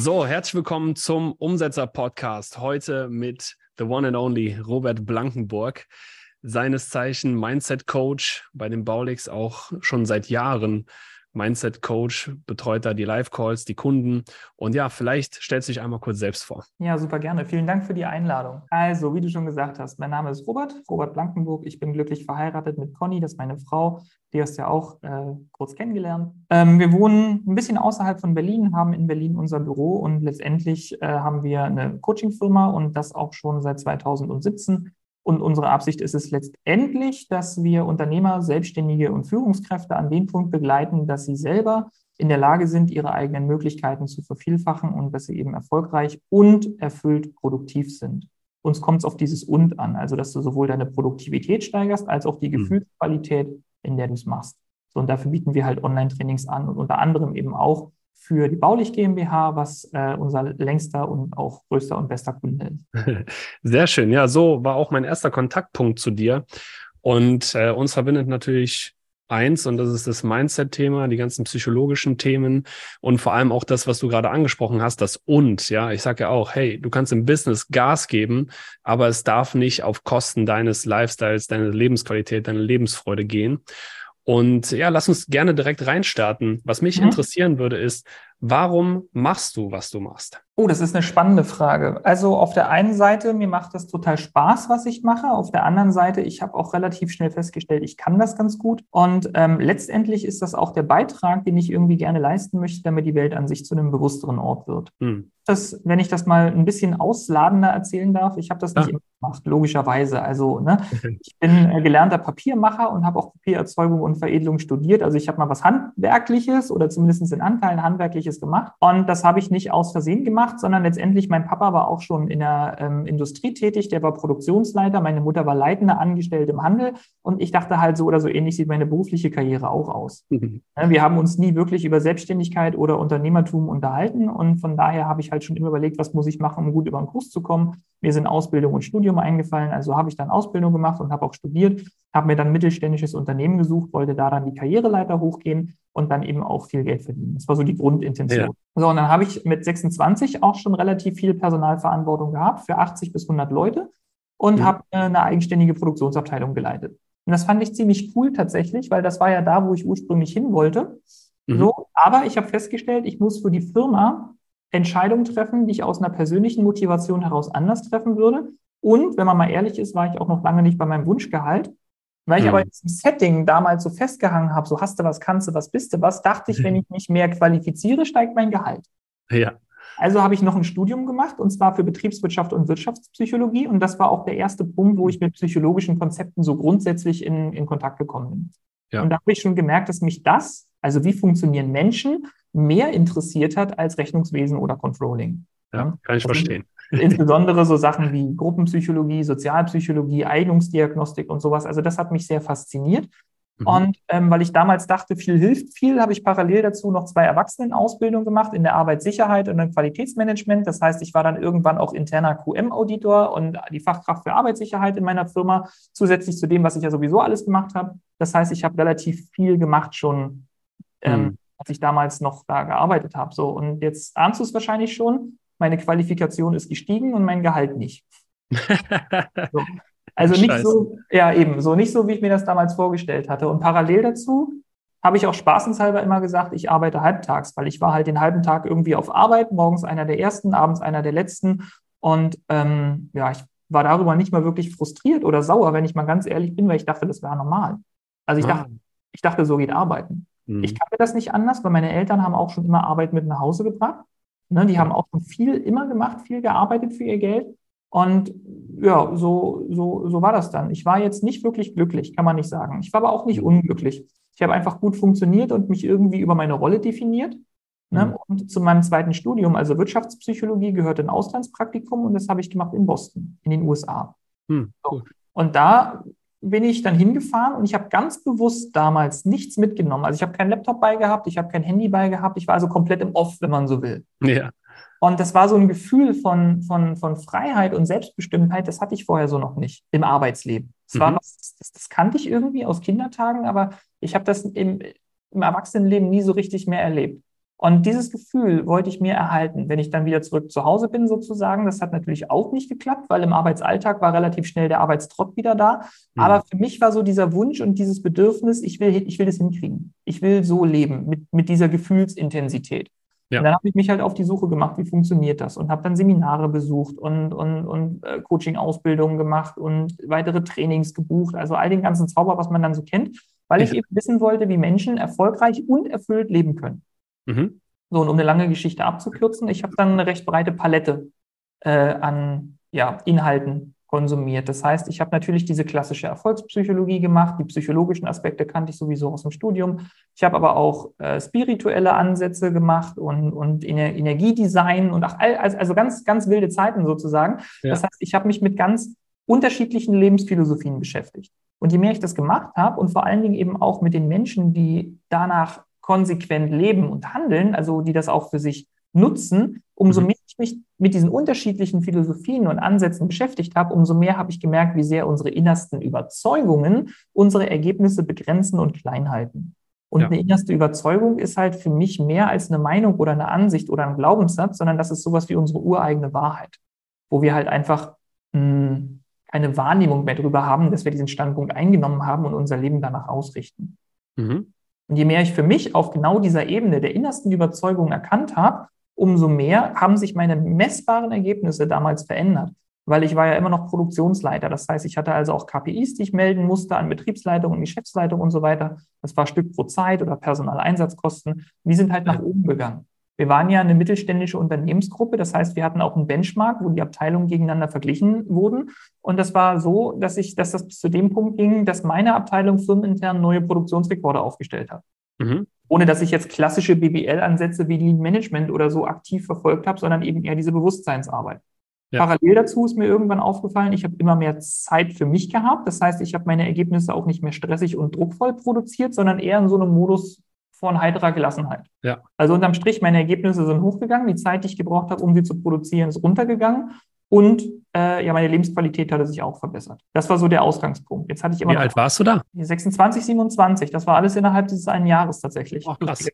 So, herzlich willkommen zum Umsetzer-Podcast. Heute mit The One and Only Robert Blankenburg, seines Zeichen Mindset-Coach bei den Baulix auch schon seit Jahren Mindset Coach, betreut da die Live-Calls, die Kunden. Und ja, vielleicht stellst du dich einmal kurz selbst vor. Ja, super gerne. Vielen Dank für die Einladung. Also, wie du schon gesagt hast, mein Name ist Robert, Robert Blankenburg. Ich bin glücklich verheiratet mit Conny, das ist meine Frau. Die hast du ja auch äh, kurz kennengelernt. Ähm, wir wohnen ein bisschen außerhalb von Berlin, haben in Berlin unser Büro und letztendlich äh, haben wir eine Coaching-Firma und das auch schon seit 2017 und unsere Absicht ist es letztendlich, dass wir Unternehmer, Selbstständige und Führungskräfte an dem Punkt begleiten, dass sie selber in der Lage sind, ihre eigenen Möglichkeiten zu vervielfachen und dass sie eben erfolgreich und erfüllt produktiv sind. Uns kommt es auf dieses und an, also dass du sowohl deine Produktivität steigerst, als auch die hm. Gefühlsqualität, in der du es machst. So, und dafür bieten wir halt Online-Trainings an und unter anderem eben auch für die Baulich GmbH, was äh, unser längster und auch größter und bester Kunde ist. Sehr schön. Ja, so war auch mein erster Kontaktpunkt zu dir. Und äh, uns verbindet natürlich eins und das ist das Mindset-Thema, die ganzen psychologischen Themen und vor allem auch das, was du gerade angesprochen hast, das und. Ja, ich sage ja auch, hey, du kannst im Business Gas geben, aber es darf nicht auf Kosten deines Lifestyles, deiner Lebensqualität, deiner Lebensfreude gehen. Und ja, lass uns gerne direkt reinstarten. Was mich mhm. interessieren würde, ist, warum machst du, was du machst? Oh, das ist eine spannende Frage. Also auf der einen Seite, mir macht das total Spaß, was ich mache. Auf der anderen Seite, ich habe auch relativ schnell festgestellt, ich kann das ganz gut. Und ähm, letztendlich ist das auch der Beitrag, den ich irgendwie gerne leisten möchte, damit die Welt an sich zu einem bewussteren Ort wird. Hm. Das, wenn ich das mal ein bisschen ausladender erzählen darf, ich habe das nicht ja. immer gemacht, logischerweise. Also ne, ich bin äh, gelernter Papiermacher und habe auch Papiererzeugung und Veredelung studiert. Also ich habe mal was Handwerkliches oder zumindest in Anteilen Handwerkliches gemacht. Und das habe ich nicht aus Versehen gemacht, sondern letztendlich mein Papa war auch schon in der ähm, Industrie tätig, der war Produktionsleiter, meine Mutter war leitende Angestellte im Handel und ich dachte halt so oder so ähnlich sieht meine berufliche Karriere auch aus. Mhm. Wir haben uns nie wirklich über Selbstständigkeit oder Unternehmertum unterhalten und von daher habe ich halt schon immer überlegt, was muss ich machen, um gut über den Kurs zu kommen. Mir sind Ausbildung und Studium eingefallen, also habe ich dann Ausbildung gemacht und habe auch studiert, habe mir dann mittelständisches Unternehmen gesucht, wollte da dann die Karriereleiter hochgehen und dann eben auch viel Geld verdienen. Das war so die Grundintention. Ja. So, und dann habe ich mit 26 auch schon relativ viel Personalverantwortung gehabt für 80 bis 100 Leute und ja. habe eine eigenständige Produktionsabteilung geleitet. Und das fand ich ziemlich cool tatsächlich, weil das war ja da, wo ich ursprünglich hin wollte. Mhm. So, aber ich habe festgestellt, ich muss für die Firma Entscheidungen treffen, die ich aus einer persönlichen Motivation heraus anders treffen würde. Und wenn man mal ehrlich ist, war ich auch noch lange nicht bei meinem Wunschgehalt. Weil ich mhm. aber in diesem Setting damals so festgehangen habe, so hast du was, kannst du was, bist du was, dachte ich, wenn ich mich mehr qualifiziere, steigt mein Gehalt. Ja. Also habe ich noch ein Studium gemacht und zwar für Betriebswirtschaft und Wirtschaftspsychologie. Und das war auch der erste Punkt, wo ich mit psychologischen Konzepten so grundsätzlich in, in Kontakt gekommen bin. Ja. Und da habe ich schon gemerkt, dass mich das, also wie funktionieren Menschen, mehr interessiert hat als Rechnungswesen oder Controlling. Ja, kann ich verstehen. Insbesondere so Sachen wie Gruppenpsychologie, Sozialpsychologie, Eignungsdiagnostik und sowas. Also das hat mich sehr fasziniert. Mhm. Und ähm, weil ich damals dachte, viel hilft viel, habe ich parallel dazu noch zwei Erwachsenenausbildungen gemacht in der Arbeitssicherheit und im Qualitätsmanagement. Das heißt, ich war dann irgendwann auch interner QM-Auditor und die Fachkraft für Arbeitssicherheit in meiner Firma, zusätzlich zu dem, was ich ja sowieso alles gemacht habe. Das heißt, ich habe relativ viel gemacht schon, ähm, mhm. als ich damals noch da gearbeitet habe. So, und jetzt ahnst du es wahrscheinlich schon meine Qualifikation ist gestiegen und mein Gehalt nicht. so. Also nicht Scheiße. so, ja eben, so nicht so, wie ich mir das damals vorgestellt hatte. Und parallel dazu habe ich auch spaßenshalber immer gesagt, ich arbeite halbtags, weil ich war halt den halben Tag irgendwie auf Arbeit, morgens einer der ersten, abends einer der letzten. Und ähm, ja, ich war darüber nicht mal wirklich frustriert oder sauer, wenn ich mal ganz ehrlich bin, weil ich dachte, das wäre normal. Also ich ah. dachte, ich dachte, so geht Arbeiten. Mhm. Ich kannte das nicht anders, weil meine Eltern haben auch schon immer Arbeit mit nach Hause gebracht. Ne, die haben auch schon viel immer gemacht, viel gearbeitet für ihr Geld. Und ja, so, so, so war das dann. Ich war jetzt nicht wirklich glücklich, kann man nicht sagen. Ich war aber auch nicht unglücklich. Ich habe einfach gut funktioniert und mich irgendwie über meine Rolle definiert. Ne? Mhm. Und zu meinem zweiten Studium, also Wirtschaftspsychologie, gehört ein Auslandspraktikum und das habe ich gemacht in Boston, in den USA. Mhm, cool. Und da bin ich dann hingefahren und ich habe ganz bewusst damals nichts mitgenommen. Also ich habe keinen Laptop bei gehabt, ich habe kein Handy bei gehabt, ich war also komplett im Off, wenn man so will. Ja. Und das war so ein Gefühl von, von, von Freiheit und Selbstbestimmtheit, das hatte ich vorher so noch nicht im Arbeitsleben. Das, mhm. war was, das, das kannte ich irgendwie aus Kindertagen, aber ich habe das im, im Erwachsenenleben nie so richtig mehr erlebt. Und dieses Gefühl wollte ich mir erhalten, wenn ich dann wieder zurück zu Hause bin, sozusagen. Das hat natürlich auch nicht geklappt, weil im Arbeitsalltag war relativ schnell der Arbeitstrott wieder da. Mhm. Aber für mich war so dieser Wunsch und dieses Bedürfnis, ich will, ich will das hinkriegen. Ich will so leben mit, mit dieser Gefühlsintensität. Ja. Und dann habe ich mich halt auf die Suche gemacht, wie funktioniert das und habe dann Seminare besucht und, und, und äh, Coaching-Ausbildungen gemacht und weitere Trainings gebucht, also all den ganzen Zauber, was man dann so kennt, weil ich eben wissen wollte, wie Menschen erfolgreich und erfüllt leben können. Mhm. So, und um eine lange Geschichte abzukürzen, ich habe dann eine recht breite Palette äh, an ja, Inhalten konsumiert. Das heißt, ich habe natürlich diese klassische Erfolgspsychologie gemacht, die psychologischen Aspekte kannte ich sowieso aus dem Studium. Ich habe aber auch äh, spirituelle Ansätze gemacht und, und Ener Energiedesign und auch all, also ganz, ganz wilde Zeiten sozusagen. Ja. Das heißt, ich habe mich mit ganz unterschiedlichen Lebensphilosophien beschäftigt. Und je mehr ich das gemacht habe und vor allen Dingen eben auch mit den Menschen, die danach konsequent leben und handeln, also die das auch für sich nutzen, umso mhm. mehr ich mich mit diesen unterschiedlichen Philosophien und Ansätzen beschäftigt habe, umso mehr habe ich gemerkt, wie sehr unsere innersten Überzeugungen unsere Ergebnisse begrenzen und klein halten. Und ja. eine innerste Überzeugung ist halt für mich mehr als eine Meinung oder eine Ansicht oder ein Glaubenssatz, sondern das ist sowas wie unsere ureigene Wahrheit, wo wir halt einfach mh, hm, keine Wahrnehmung mehr darüber haben, dass wir diesen Standpunkt eingenommen haben und unser Leben danach ausrichten. Mhm. Und je mehr ich für mich auf genau dieser Ebene der innersten Überzeugung erkannt habe, umso mehr haben sich meine messbaren Ergebnisse damals verändert. Weil ich war ja immer noch Produktionsleiter. Das heißt, ich hatte also auch KPIs, die ich melden musste an Betriebsleitung und Geschäftsleitung und so weiter. Das war Stück pro Zeit oder Personaleinsatzkosten. Die sind halt nach oben gegangen. Wir waren ja eine mittelständische Unternehmensgruppe, das heißt, wir hatten auch einen Benchmark, wo die Abteilungen gegeneinander verglichen wurden. Und das war so, dass ich, dass das bis zu dem Punkt ging, dass meine Abteilung firmenintern neue Produktionsrekorde aufgestellt hat. Mhm. Ohne dass ich jetzt klassische BBL-Ansätze wie Lean Management oder so aktiv verfolgt habe, sondern eben eher diese Bewusstseinsarbeit. Ja. Parallel dazu ist mir irgendwann aufgefallen, ich habe immer mehr Zeit für mich gehabt. Das heißt, ich habe meine Ergebnisse auch nicht mehr stressig und druckvoll produziert, sondern eher in so einem Modus von heiterer Gelassenheit. Ja. Also unterm Strich, meine Ergebnisse sind hochgegangen, die Zeit, die ich gebraucht habe, um sie zu produzieren, ist runtergegangen. Und äh, ja, meine Lebensqualität hatte sich auch verbessert. Das war so der Ausgangspunkt. Jetzt hatte ich immer. Wie alt warst du da? 26, 27. Das war alles innerhalb dieses einen Jahres tatsächlich. Ach, krass.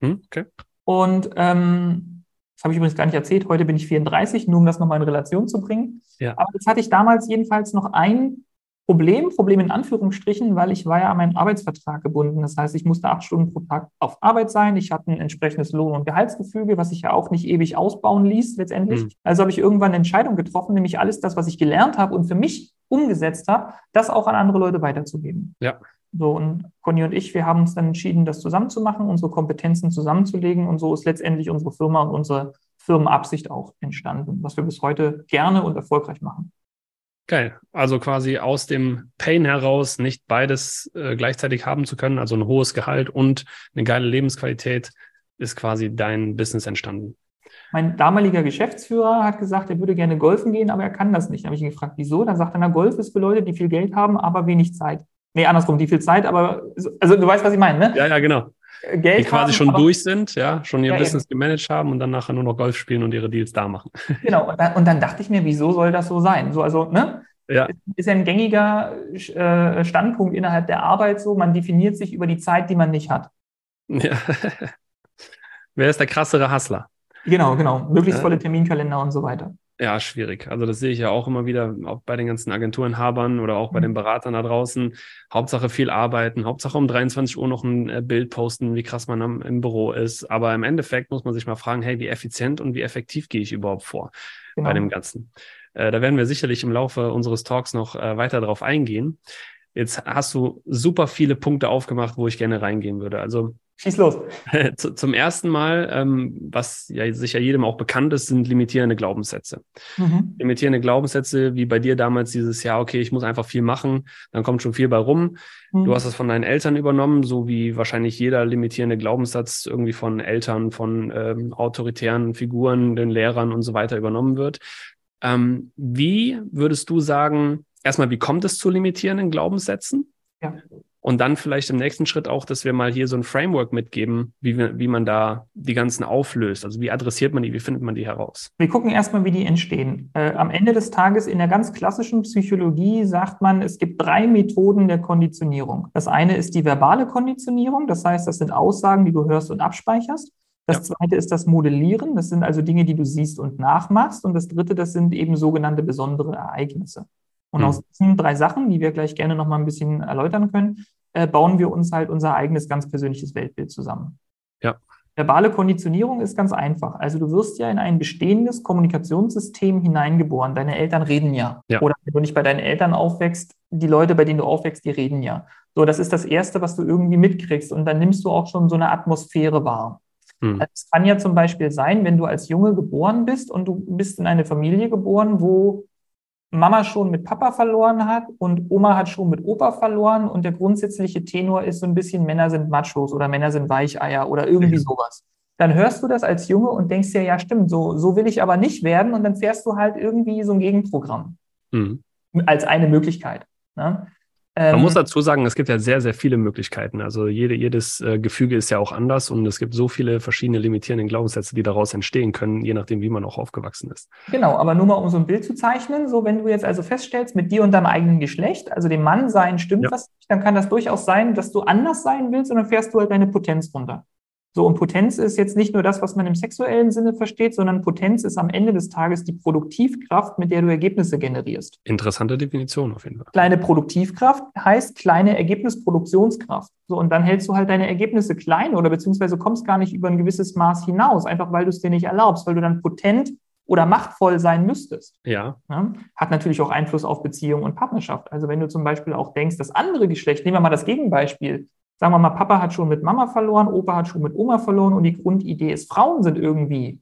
Hm, okay. Und ähm, das habe ich übrigens gar nicht erzählt. Heute bin ich 34, nur um das nochmal in Relation zu bringen. Ja. Aber jetzt hatte ich damals jedenfalls noch ein Problem, Problem in Anführungsstrichen, weil ich war ja an meinen Arbeitsvertrag gebunden. Das heißt, ich musste acht Stunden pro Tag auf Arbeit sein. Ich hatte ein entsprechendes Lohn- und Gehaltsgefüge, was sich ja auch nicht ewig ausbauen ließ letztendlich. Mhm. Also habe ich irgendwann eine Entscheidung getroffen, nämlich alles das, was ich gelernt habe und für mich umgesetzt habe, das auch an andere Leute weiterzugeben. Ja. So, und Conny und ich, wir haben uns dann entschieden, das zusammenzumachen, unsere Kompetenzen zusammenzulegen. Und so ist letztendlich unsere Firma und unsere Firmenabsicht auch entstanden, was wir bis heute gerne und erfolgreich machen. Geil. Also quasi aus dem Pain heraus nicht beides äh, gleichzeitig haben zu können, also ein hohes Gehalt und eine geile Lebensqualität, ist quasi dein Business entstanden. Mein damaliger Geschäftsführer hat gesagt, er würde gerne golfen gehen, aber er kann das nicht. Da habe ich ihn gefragt, wieso? Dann sagt er, na, Golf ist für Leute, die viel Geld haben, aber wenig Zeit. Nee, andersrum, die viel Zeit, aber, also du weißt, was ich meine, ne? Ja, ja, genau. Geld die quasi haben, schon durch sind, ja, schon ihr ja, Business eben. gemanagt haben und dann nachher nur noch Golf spielen und ihre Deals da machen. Genau, und dann, und dann dachte ich mir, wieso soll das so sein? So, also, ne? Ja. Ist ja ein gängiger äh, Standpunkt innerhalb der Arbeit so, man definiert sich über die Zeit, die man nicht hat. Ja. Wer ist der krassere Hustler? Genau, genau. Möglichst volle Terminkalender und so weiter. Ja, schwierig. Also das sehe ich ja auch immer wieder, auch bei den ganzen Agenturenhabern oder auch bei mhm. den Beratern da draußen. Hauptsache viel arbeiten, Hauptsache um 23 Uhr noch ein äh, Bild posten, wie krass man am, im Büro ist. Aber im Endeffekt muss man sich mal fragen, hey, wie effizient und wie effektiv gehe ich überhaupt vor genau. bei dem Ganzen? Äh, da werden wir sicherlich im Laufe unseres Talks noch äh, weiter darauf eingehen. Jetzt hast du super viele Punkte aufgemacht, wo ich gerne reingehen würde. Also Schieß los. Zum ersten Mal, ähm, was ja sicher jedem auch bekannt ist, sind limitierende Glaubenssätze. Mhm. Limitierende Glaubenssätze, wie bei dir damals dieses Jahr, okay, ich muss einfach viel machen, dann kommt schon viel bei rum. Mhm. Du hast es von deinen Eltern übernommen, so wie wahrscheinlich jeder limitierende Glaubenssatz irgendwie von Eltern, von ähm, autoritären Figuren, den Lehrern und so weiter übernommen wird. Ähm, wie würdest du sagen, erstmal, wie kommt es zu limitierenden Glaubenssätzen? Ja. Und dann vielleicht im nächsten Schritt auch, dass wir mal hier so ein Framework mitgeben, wie, wie man da die ganzen auflöst. Also wie adressiert man die, wie findet man die heraus? Wir gucken erstmal, wie die entstehen. Äh, am Ende des Tages in der ganz klassischen Psychologie sagt man, es gibt drei Methoden der Konditionierung. Das eine ist die verbale Konditionierung, das heißt, das sind Aussagen, die du hörst und abspeicherst. Das ja. zweite ist das Modellieren, das sind also Dinge, die du siehst und nachmachst. Und das dritte, das sind eben sogenannte besondere Ereignisse. Und mhm. aus diesen drei Sachen, die wir gleich gerne noch mal ein bisschen erläutern können, äh, bauen wir uns halt unser eigenes ganz persönliches Weltbild zusammen. Ja. Verbale Konditionierung ist ganz einfach. Also du wirst ja in ein bestehendes Kommunikationssystem hineingeboren. Deine Eltern reden ja. ja. Oder wenn du nicht bei deinen Eltern aufwächst, die Leute, bei denen du aufwächst, die reden ja. So, das ist das Erste, was du irgendwie mitkriegst. Und dann nimmst du auch schon so eine Atmosphäre wahr. Hm. Es kann ja zum Beispiel sein, wenn du als Junge geboren bist und du bist in eine Familie geboren, wo Mama schon mit Papa verloren hat und Oma hat schon mit Opa verloren und der grundsätzliche Tenor ist so ein bisschen Männer sind Machos oder Männer sind Weicheier oder irgendwie sowas. Dann hörst du das als Junge und denkst dir, ja stimmt, so, so will ich aber nicht werden und dann fährst du halt irgendwie so ein Gegenprogramm mhm. als eine Möglichkeit. Ne? Man muss ähm, dazu sagen, es gibt ja sehr, sehr viele Möglichkeiten. Also jede, jedes äh, Gefüge ist ja auch anders und es gibt so viele verschiedene limitierende Glaubenssätze, die daraus entstehen können, je nachdem, wie man auch aufgewachsen ist. Genau, aber nur mal um so ein Bild zu zeichnen, so wenn du jetzt also feststellst, mit dir und deinem eigenen Geschlecht, also dem Mann sein stimmt ja. was, dann kann das durchaus sein, dass du anders sein willst und dann fährst du halt deine Potenz runter. So, und Potenz ist jetzt nicht nur das, was man im sexuellen Sinne versteht, sondern Potenz ist am Ende des Tages die Produktivkraft, mit der du Ergebnisse generierst. Interessante Definition auf jeden Fall. Kleine Produktivkraft heißt kleine Ergebnisproduktionskraft. So, und dann hältst du halt deine Ergebnisse klein oder beziehungsweise kommst gar nicht über ein gewisses Maß hinaus, einfach weil du es dir nicht erlaubst, weil du dann potent oder machtvoll sein müsstest. Ja. ja. Hat natürlich auch Einfluss auf Beziehung und Partnerschaft. Also wenn du zum Beispiel auch denkst, das andere Geschlecht, nehmen wir mal das Gegenbeispiel, sagen wir mal, Papa hat schon mit Mama verloren, Opa hat schon mit Oma verloren und die Grundidee ist, Frauen sind irgendwie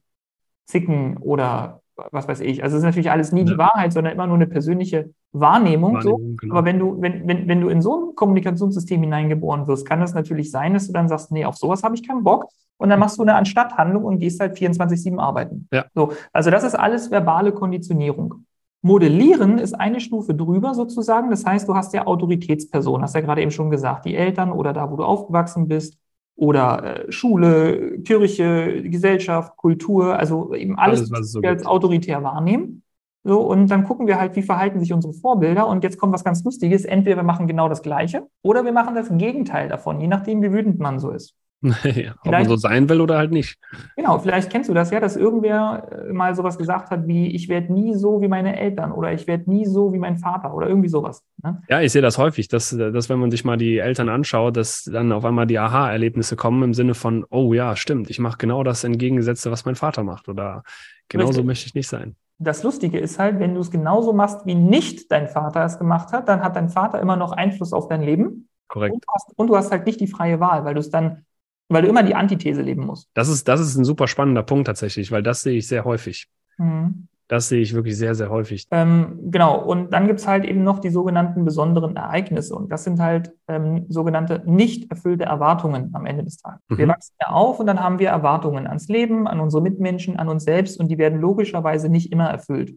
Zicken oder was weiß ich. Also es ist natürlich alles nie ja. die Wahrheit, sondern immer nur eine persönliche Wahrnehmung. Wahrnehmung so. Genau. Aber wenn du, wenn, wenn, wenn du in so ein Kommunikationssystem hineingeboren wirst, kann das natürlich sein, dass du dann sagst, nee, auf sowas habe ich keinen Bock. Und dann machst du eine Anstatthandlung und gehst halt 24-7 arbeiten. Ja. So, also das ist alles verbale Konditionierung. Modellieren ist eine Stufe drüber sozusagen. Das heißt, du hast ja Autoritätspersonen, hast ja gerade eben schon gesagt, die Eltern oder da, wo du aufgewachsen bist oder äh, Schule, Kirche, Gesellschaft, Kultur, also eben alles, alles was wir als autoritär wahrnehmen. So, und dann gucken wir halt, wie verhalten sich unsere Vorbilder. Und jetzt kommt was ganz Lustiges. Entweder wir machen genau das Gleiche oder wir machen das Gegenteil davon, je nachdem, wie wütend man so ist. Ja, ob man so sein will oder halt nicht. Genau, vielleicht kennst du das ja, dass irgendwer äh, mal sowas gesagt hat wie, ich werde nie so wie meine Eltern oder ich werde nie so wie mein Vater oder irgendwie sowas. Ne? Ja, ich sehe das häufig, dass, dass wenn man sich mal die Eltern anschaut, dass dann auf einmal die Aha-Erlebnisse kommen im Sinne von, oh ja, stimmt, ich mache genau das Entgegengesetzte, was mein Vater macht oder genauso möchte ich nicht sein. Das Lustige ist halt, wenn du es genauso machst, wie nicht dein Vater es gemacht hat, dann hat dein Vater immer noch Einfluss auf dein Leben. Korrekt. Und du hast, und du hast halt nicht die freie Wahl, weil du es dann weil du immer die Antithese leben musst. Das ist, das ist ein super spannender Punkt tatsächlich, weil das sehe ich sehr häufig. Mhm. Das sehe ich wirklich sehr, sehr häufig. Ähm, genau. Und dann gibt es halt eben noch die sogenannten besonderen Ereignisse. Und das sind halt ähm, sogenannte nicht erfüllte Erwartungen am Ende des Tages. Mhm. Wir wachsen ja auf und dann haben wir Erwartungen ans Leben, an unsere Mitmenschen, an uns selbst und die werden logischerweise nicht immer erfüllt.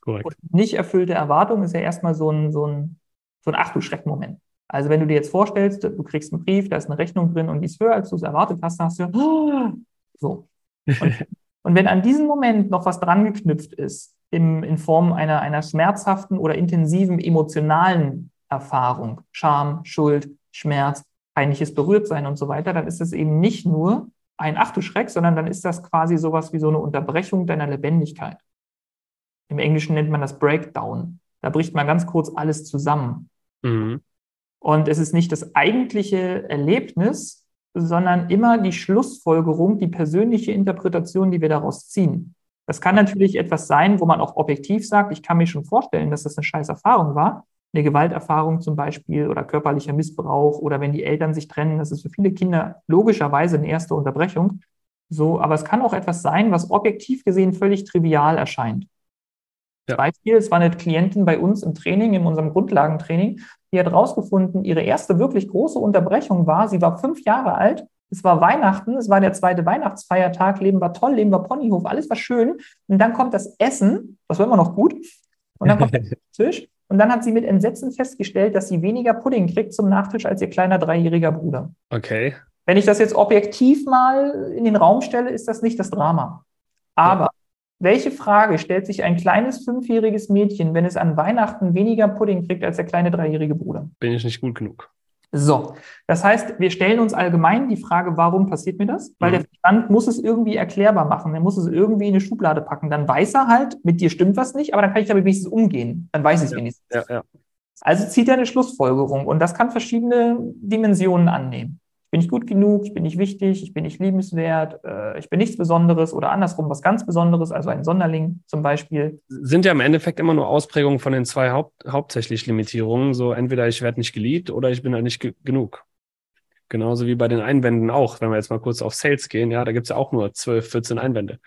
Korrekt. Und nicht erfüllte Erwartung ist ja erstmal so ein, so ein, so ein Ach du Schreckmoment. Also wenn du dir jetzt vorstellst, du kriegst einen Brief, da ist eine Rechnung drin und die ist höher, als du es erwartet hast, dann hast du oh, so. Und, und, wenn an diesen Moment noch was dran geknüpft ist, im, in Form einer, einer schmerzhaften oder intensiven emotionalen Erfahrung, Scham, Schuld, Schmerz, peinliches Berührtsein und so weiter, dann ist es eben nicht nur ein Ach du Schreck, sondern dann ist das quasi sowas wie so eine Unterbrechung deiner Lebendigkeit. Im Englischen nennt man das Breakdown. Da bricht man ganz kurz alles zusammen. Mhm. Und es ist nicht das eigentliche Erlebnis, sondern immer die Schlussfolgerung, die persönliche Interpretation, die wir daraus ziehen. Das kann natürlich etwas sein, wo man auch objektiv sagt, ich kann mir schon vorstellen, dass das eine scheiß Erfahrung war. eine Gewalterfahrung zum Beispiel oder körperlicher Missbrauch oder wenn die Eltern sich trennen, das ist für viele Kinder logischerweise eine erste Unterbrechung. So, aber es kann auch etwas sein, was objektiv gesehen völlig trivial erscheint. Ja. Beispiel, es war eine Klientin bei uns im Training, in unserem Grundlagentraining, die hat herausgefunden, ihre erste wirklich große Unterbrechung war, sie war fünf Jahre alt, es war Weihnachten, es war der zweite Weihnachtsfeiertag, Leben war toll, Leben war Ponyhof, alles war schön. Und dann kommt das Essen, das war immer noch gut. Und dann kommt der Tisch. Und dann hat sie mit Entsetzen festgestellt, dass sie weniger Pudding kriegt zum Nachtisch als ihr kleiner dreijähriger Bruder. Okay. Wenn ich das jetzt objektiv mal in den Raum stelle, ist das nicht das Drama. Aber. Welche Frage stellt sich ein kleines fünfjähriges Mädchen, wenn es an Weihnachten weniger Pudding kriegt als der kleine dreijährige Bruder? Bin ich nicht gut genug. So, das heißt, wir stellen uns allgemein die Frage, warum passiert mir das? Weil mhm. der Verstand muss es irgendwie erklärbar machen, er muss es irgendwie in eine Schublade packen. Dann weiß er halt, mit dir stimmt was nicht, aber dann kann ich damit wenigstens umgehen. Dann weiß ich es ja, wenigstens. Ja, ja. Also zieht er eine Schlussfolgerung und das kann verschiedene Dimensionen annehmen bin ich gut genug, ich bin nicht wichtig, ich bin nicht liebenswert, äh, ich bin nichts Besonderes oder andersrum was ganz Besonderes, also ein Sonderling zum Beispiel. Sind ja im Endeffekt immer nur Ausprägungen von den zwei Haupt, hauptsächlich Limitierungen. So entweder ich werde nicht geliebt oder ich bin halt nicht ge genug. Genauso wie bei den Einwänden auch, wenn wir jetzt mal kurz auf Sales gehen, ja, da gibt es ja auch nur 12, 14 Einwände.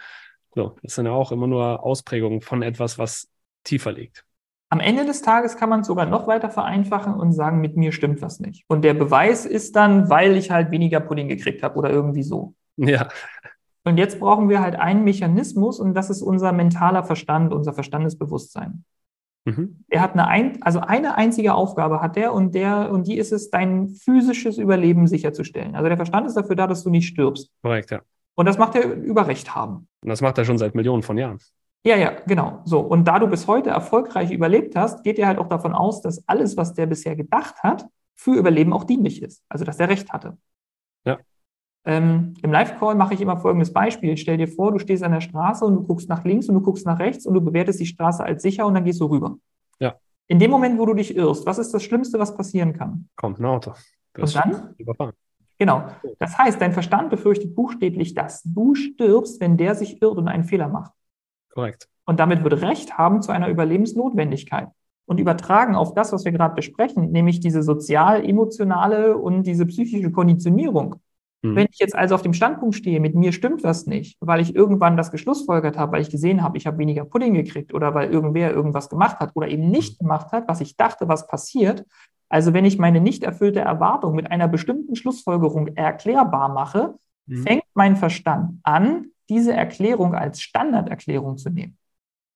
So, das sind ja auch immer nur Ausprägungen von etwas, was tiefer liegt. Am Ende des Tages kann man es sogar noch weiter vereinfachen und sagen, mit mir stimmt was nicht. Und der Beweis ist dann, weil ich halt weniger Pudding gekriegt habe oder irgendwie so. Ja. Und jetzt brauchen wir halt einen Mechanismus und das ist unser mentaler Verstand, unser Verstandesbewusstsein. Mhm. Er hat eine, ein, also eine einzige Aufgabe hat der und der und die ist es, dein physisches Überleben sicherzustellen. Also der Verstand ist dafür da, dass du nicht stirbst. Korrekt, ja. Und das macht er über Recht haben. Und das macht er schon seit Millionen von Jahren. Ja, ja, genau. So. Und da du bis heute erfolgreich überlebt hast, geht er halt auch davon aus, dass alles, was der bisher gedacht hat, für Überleben auch dienlich ist. Also, dass der Recht hatte. Ja. Ähm, Im Live-Call mache ich immer folgendes Beispiel. Stell dir vor, du stehst an der Straße und du guckst nach links und du guckst nach rechts und du bewertest die Straße als sicher und dann gehst du rüber. Ja. In dem Moment, wo du dich irrst, was ist das Schlimmste, was passieren kann? Kommt ein Auto. Das und dann? Überfahren. Genau. Das heißt, dein Verstand befürchtet buchstäblich das. Du stirbst, wenn der sich irrt und einen Fehler macht. Korrekt. Und damit wird Recht haben zu einer Überlebensnotwendigkeit. Und übertragen auf das, was wir gerade besprechen, nämlich diese sozial-emotionale und diese psychische Konditionierung. Mhm. Wenn ich jetzt also auf dem Standpunkt stehe, mit mir stimmt was nicht, weil ich irgendwann das geschlussfolgert habe, weil ich gesehen habe, ich habe weniger Pudding gekriegt oder weil irgendwer irgendwas gemacht hat oder eben nicht gemacht hat, was ich dachte, was passiert. Also wenn ich meine nicht erfüllte Erwartung mit einer bestimmten Schlussfolgerung erklärbar mache, mhm. fängt mein Verstand an, diese Erklärung als Standarderklärung zu nehmen.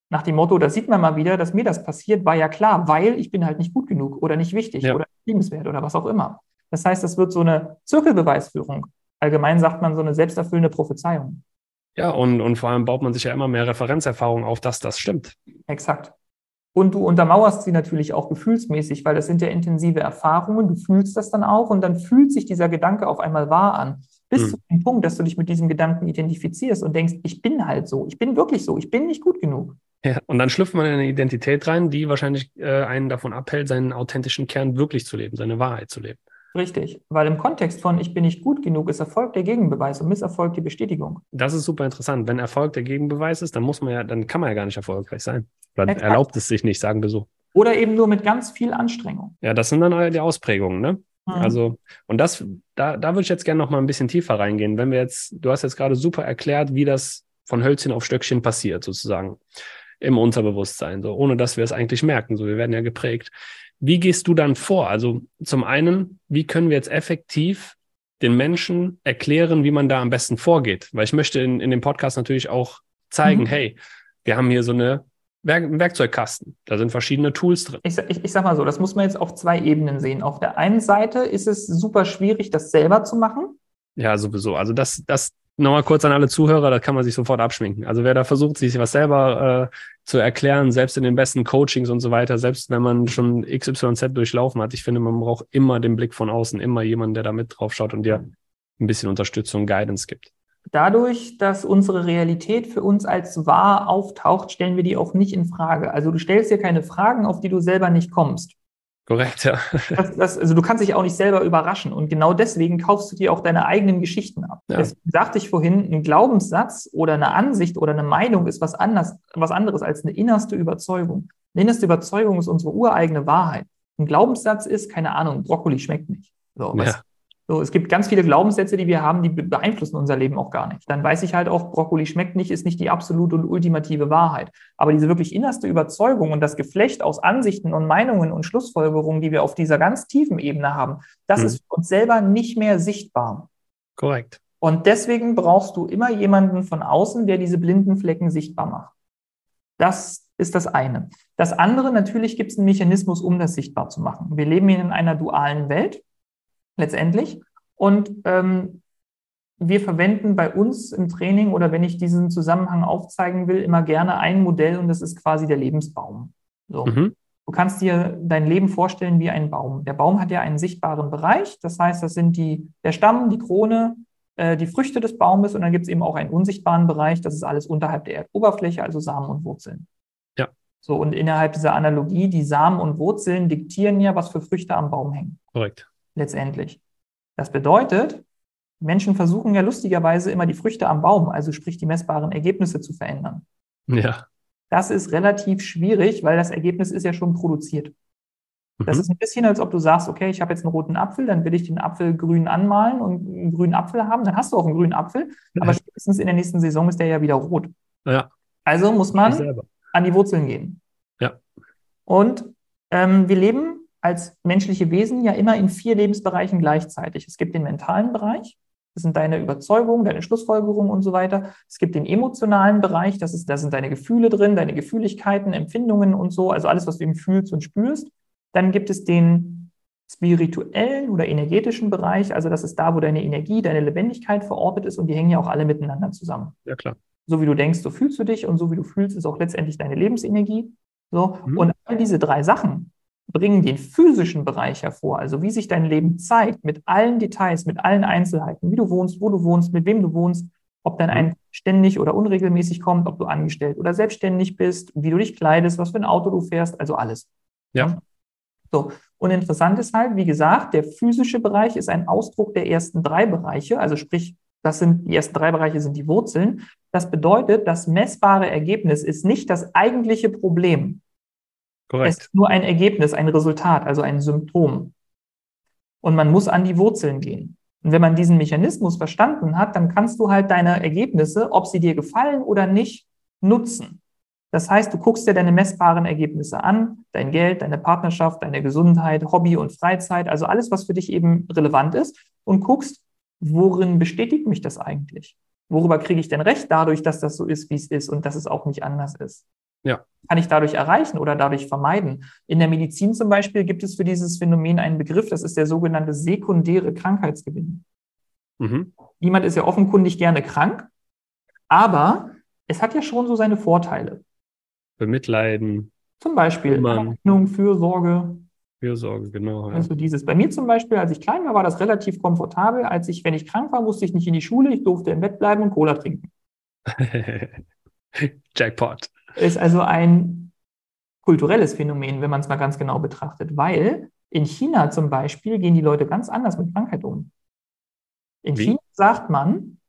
Nach dem Motto, da sieht man mal wieder, dass mir das passiert, war ja klar, weil ich bin halt nicht gut genug oder nicht wichtig ja. oder liebenswert oder was auch immer. Das heißt, das wird so eine Zirkelbeweisführung. Allgemein sagt man so eine selbsterfüllende Prophezeiung. Ja, und, und vor allem baut man sich ja immer mehr Referenzerfahrung auf, dass das stimmt. Exakt. Und du untermauerst sie natürlich auch gefühlsmäßig, weil das sind ja intensive Erfahrungen. Du fühlst das dann auch und dann fühlt sich dieser Gedanke auf einmal wahr an bis mhm. zu dem Punkt, dass du dich mit diesem Gedanken identifizierst und denkst, ich bin halt so, ich bin wirklich so, ich bin nicht gut genug. Ja, und dann schlüpft man in eine Identität rein, die wahrscheinlich äh, einen davon abhält, seinen authentischen Kern wirklich zu leben, seine Wahrheit zu leben. Richtig, weil im Kontext von ich bin nicht gut genug ist Erfolg der Gegenbeweis und Misserfolg die Bestätigung. Das ist super interessant. Wenn Erfolg der Gegenbeweis ist, dann muss man ja, dann kann man ja gar nicht erfolgreich sein. Oder erlaubt es sich nicht, sagen wir so. Oder eben nur mit ganz viel Anstrengung. Ja, das sind dann die Ausprägungen, ne? Mhm. Also, und das, da, da würde ich jetzt gerne noch mal ein bisschen tiefer reingehen. Wenn wir jetzt, du hast jetzt gerade super erklärt, wie das von Hölzchen auf Stöckchen passiert, sozusagen im Unterbewusstsein, so ohne dass wir es eigentlich merken. So, wir werden ja geprägt. Wie gehst du dann vor? Also zum einen, wie können wir jetzt effektiv den Menschen erklären, wie man da am besten vorgeht? Weil ich möchte in, in dem Podcast natürlich auch zeigen, mhm. hey, wir haben hier so eine Werk Werkzeugkasten. Da sind verschiedene Tools drin. Ich, ich, ich sag mal so, das muss man jetzt auf zwei Ebenen sehen. Auf der einen Seite ist es super schwierig, das selber zu machen. Ja, sowieso. Also das, das nochmal kurz an alle Zuhörer, da kann man sich sofort abschminken. Also wer da versucht, sich was selber äh, zu erklären, selbst in den besten Coachings und so weiter, selbst wenn man schon XYZ durchlaufen hat, ich finde, man braucht immer den Blick von außen, immer jemanden, der da mit drauf schaut und dir ein bisschen Unterstützung, Guidance gibt. Dadurch, dass unsere Realität für uns als wahr auftaucht, stellen wir die auch nicht in Frage. Also du stellst dir keine Fragen, auf die du selber nicht kommst. Korrekt, ja. Das, das, also du kannst dich auch nicht selber überraschen und genau deswegen kaufst du dir auch deine eigenen Geschichten ab. Ja. Deswegen sagte ich vorhin, ein Glaubenssatz oder eine Ansicht oder eine Meinung ist was, anders, was anderes als eine innerste Überzeugung. Eine innerste Überzeugung ist unsere ureigene Wahrheit. ein Glaubenssatz ist, keine Ahnung, Brokkoli schmeckt nicht. So, ja. So, es gibt ganz viele Glaubenssätze, die wir haben, die beeinflussen unser Leben auch gar nicht. Dann weiß ich halt auch, Brokkoli schmeckt nicht, ist nicht die absolute und ultimative Wahrheit. Aber diese wirklich innerste Überzeugung und das Geflecht aus Ansichten und Meinungen und Schlussfolgerungen, die wir auf dieser ganz tiefen Ebene haben, das hm. ist für uns selber nicht mehr sichtbar. Korrekt. Und deswegen brauchst du immer jemanden von außen, der diese blinden Flecken sichtbar macht. Das ist das eine. Das andere, natürlich gibt es einen Mechanismus, um das sichtbar zu machen. Wir leben hier in einer dualen Welt, letztendlich. Und ähm, wir verwenden bei uns im Training oder wenn ich diesen Zusammenhang aufzeigen will, immer gerne ein Modell und das ist quasi der Lebensbaum. So. Mhm. Du kannst dir dein Leben vorstellen wie ein Baum. Der Baum hat ja einen sichtbaren Bereich, das heißt, das sind die, der Stamm, die Krone, äh, die Früchte des Baumes und dann gibt es eben auch einen unsichtbaren Bereich, das ist alles unterhalb der Erdoberfläche, also Samen und Wurzeln. Ja. So, und innerhalb dieser Analogie, die Samen und Wurzeln diktieren ja, was für Früchte am Baum hängen. Korrekt. Letztendlich. Das bedeutet, Menschen versuchen ja lustigerweise immer die Früchte am Baum, also sprich die messbaren Ergebnisse zu verändern. Ja. Das ist relativ schwierig, weil das Ergebnis ist ja schon produziert. Das mhm. ist ein bisschen, als ob du sagst, okay, ich habe jetzt einen roten Apfel, dann will ich den Apfel grün anmalen und einen grünen Apfel haben, dann hast du auch einen grünen Apfel, aber spätestens in der nächsten Saison ist der ja wieder rot. Ja. Also muss man an die Wurzeln gehen. Ja. Und ähm, wir leben als menschliche Wesen ja immer in vier Lebensbereichen gleichzeitig. Es gibt den mentalen Bereich, das sind deine Überzeugungen, deine Schlussfolgerungen und so weiter. Es gibt den emotionalen Bereich, das ist, da sind deine Gefühle drin, deine Gefühligkeiten, Empfindungen und so, also alles, was du eben fühlst und spürst. Dann gibt es den spirituellen oder energetischen Bereich, also das ist da, wo deine Energie, deine Lebendigkeit verortet ist und die hängen ja auch alle miteinander zusammen. Ja, klar. So wie du denkst, so fühlst du dich und so wie du fühlst, ist auch letztendlich deine Lebensenergie. So. Mhm. Und all diese drei Sachen bringen den physischen Bereich hervor, also wie sich dein Leben zeigt, mit allen Details, mit allen Einzelheiten, wie du wohnst, wo du wohnst, mit wem du wohnst, ob dein mhm. ein ständig oder unregelmäßig kommt, ob du angestellt oder selbstständig bist, wie du dich kleidest, was für ein Auto du fährst, also alles. Ja. So. Und interessant ist halt, wie gesagt, der physische Bereich ist ein Ausdruck der ersten drei Bereiche. Also sprich, das sind, die ersten drei Bereiche sind die Wurzeln. Das bedeutet, das messbare Ergebnis ist nicht das eigentliche Problem. Korrekt. Es ist nur ein Ergebnis, ein Resultat, also ein Symptom. Und man muss an die Wurzeln gehen. Und wenn man diesen Mechanismus verstanden hat, dann kannst du halt deine Ergebnisse, ob sie dir gefallen oder nicht, nutzen. Das heißt, du guckst dir deine messbaren Ergebnisse an, dein Geld, deine Partnerschaft, deine Gesundheit, Hobby und Freizeit, also alles, was für dich eben relevant ist und guckst, worin bestätigt mich das eigentlich? Worüber kriege ich denn recht dadurch, dass das so ist, wie es ist und dass es auch nicht anders ist? Ja. Kann ich dadurch erreichen oder dadurch vermeiden? In der Medizin zum Beispiel gibt es für dieses Phänomen einen Begriff, das ist der sogenannte sekundäre Krankheitsgewinn. Mhm. Niemand ist ja offenkundig gerne krank, aber es hat ja schon so seine Vorteile bemitleiden. Zum Beispiel Hoffnung, Fürsorge. Fürsorge, genau. Ja. Also dieses. Bei mir zum Beispiel, als ich klein war, war das relativ komfortabel. Als ich, wenn ich krank war, musste ich nicht in die Schule, ich durfte im Bett bleiben und Cola trinken. Jackpot. Ist also ein kulturelles Phänomen, wenn man es mal ganz genau betrachtet, weil in China zum Beispiel gehen die Leute ganz anders mit Krankheit um. In Wie? China sagt man,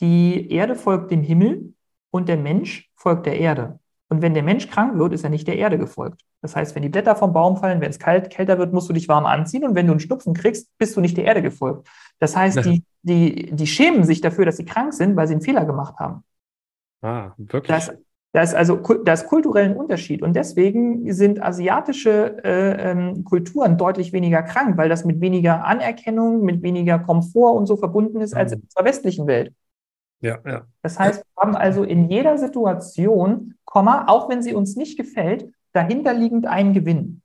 die Erde folgt dem Himmel und der Mensch folgt der Erde. Und wenn der Mensch krank wird, ist er nicht der Erde gefolgt. Das heißt, wenn die Blätter vom Baum fallen, wenn es kalt, kälter wird, musst du dich warm anziehen. Und wenn du einen Schnupfen kriegst, bist du nicht der Erde gefolgt. Das heißt, die, die, die schämen sich dafür, dass sie krank sind, weil sie einen Fehler gemacht haben. Ah, wirklich? Das, das ist also das ist kulturellen Unterschied. Und deswegen sind asiatische äh, ähm, Kulturen deutlich weniger krank, weil das mit weniger Anerkennung, mit weniger Komfort und so verbunden ist als in unserer westlichen Welt. Ja, ja. Das heißt, wir haben also in jeder Situation, Komma, auch wenn sie uns nicht gefällt, dahinterliegend einen Gewinn.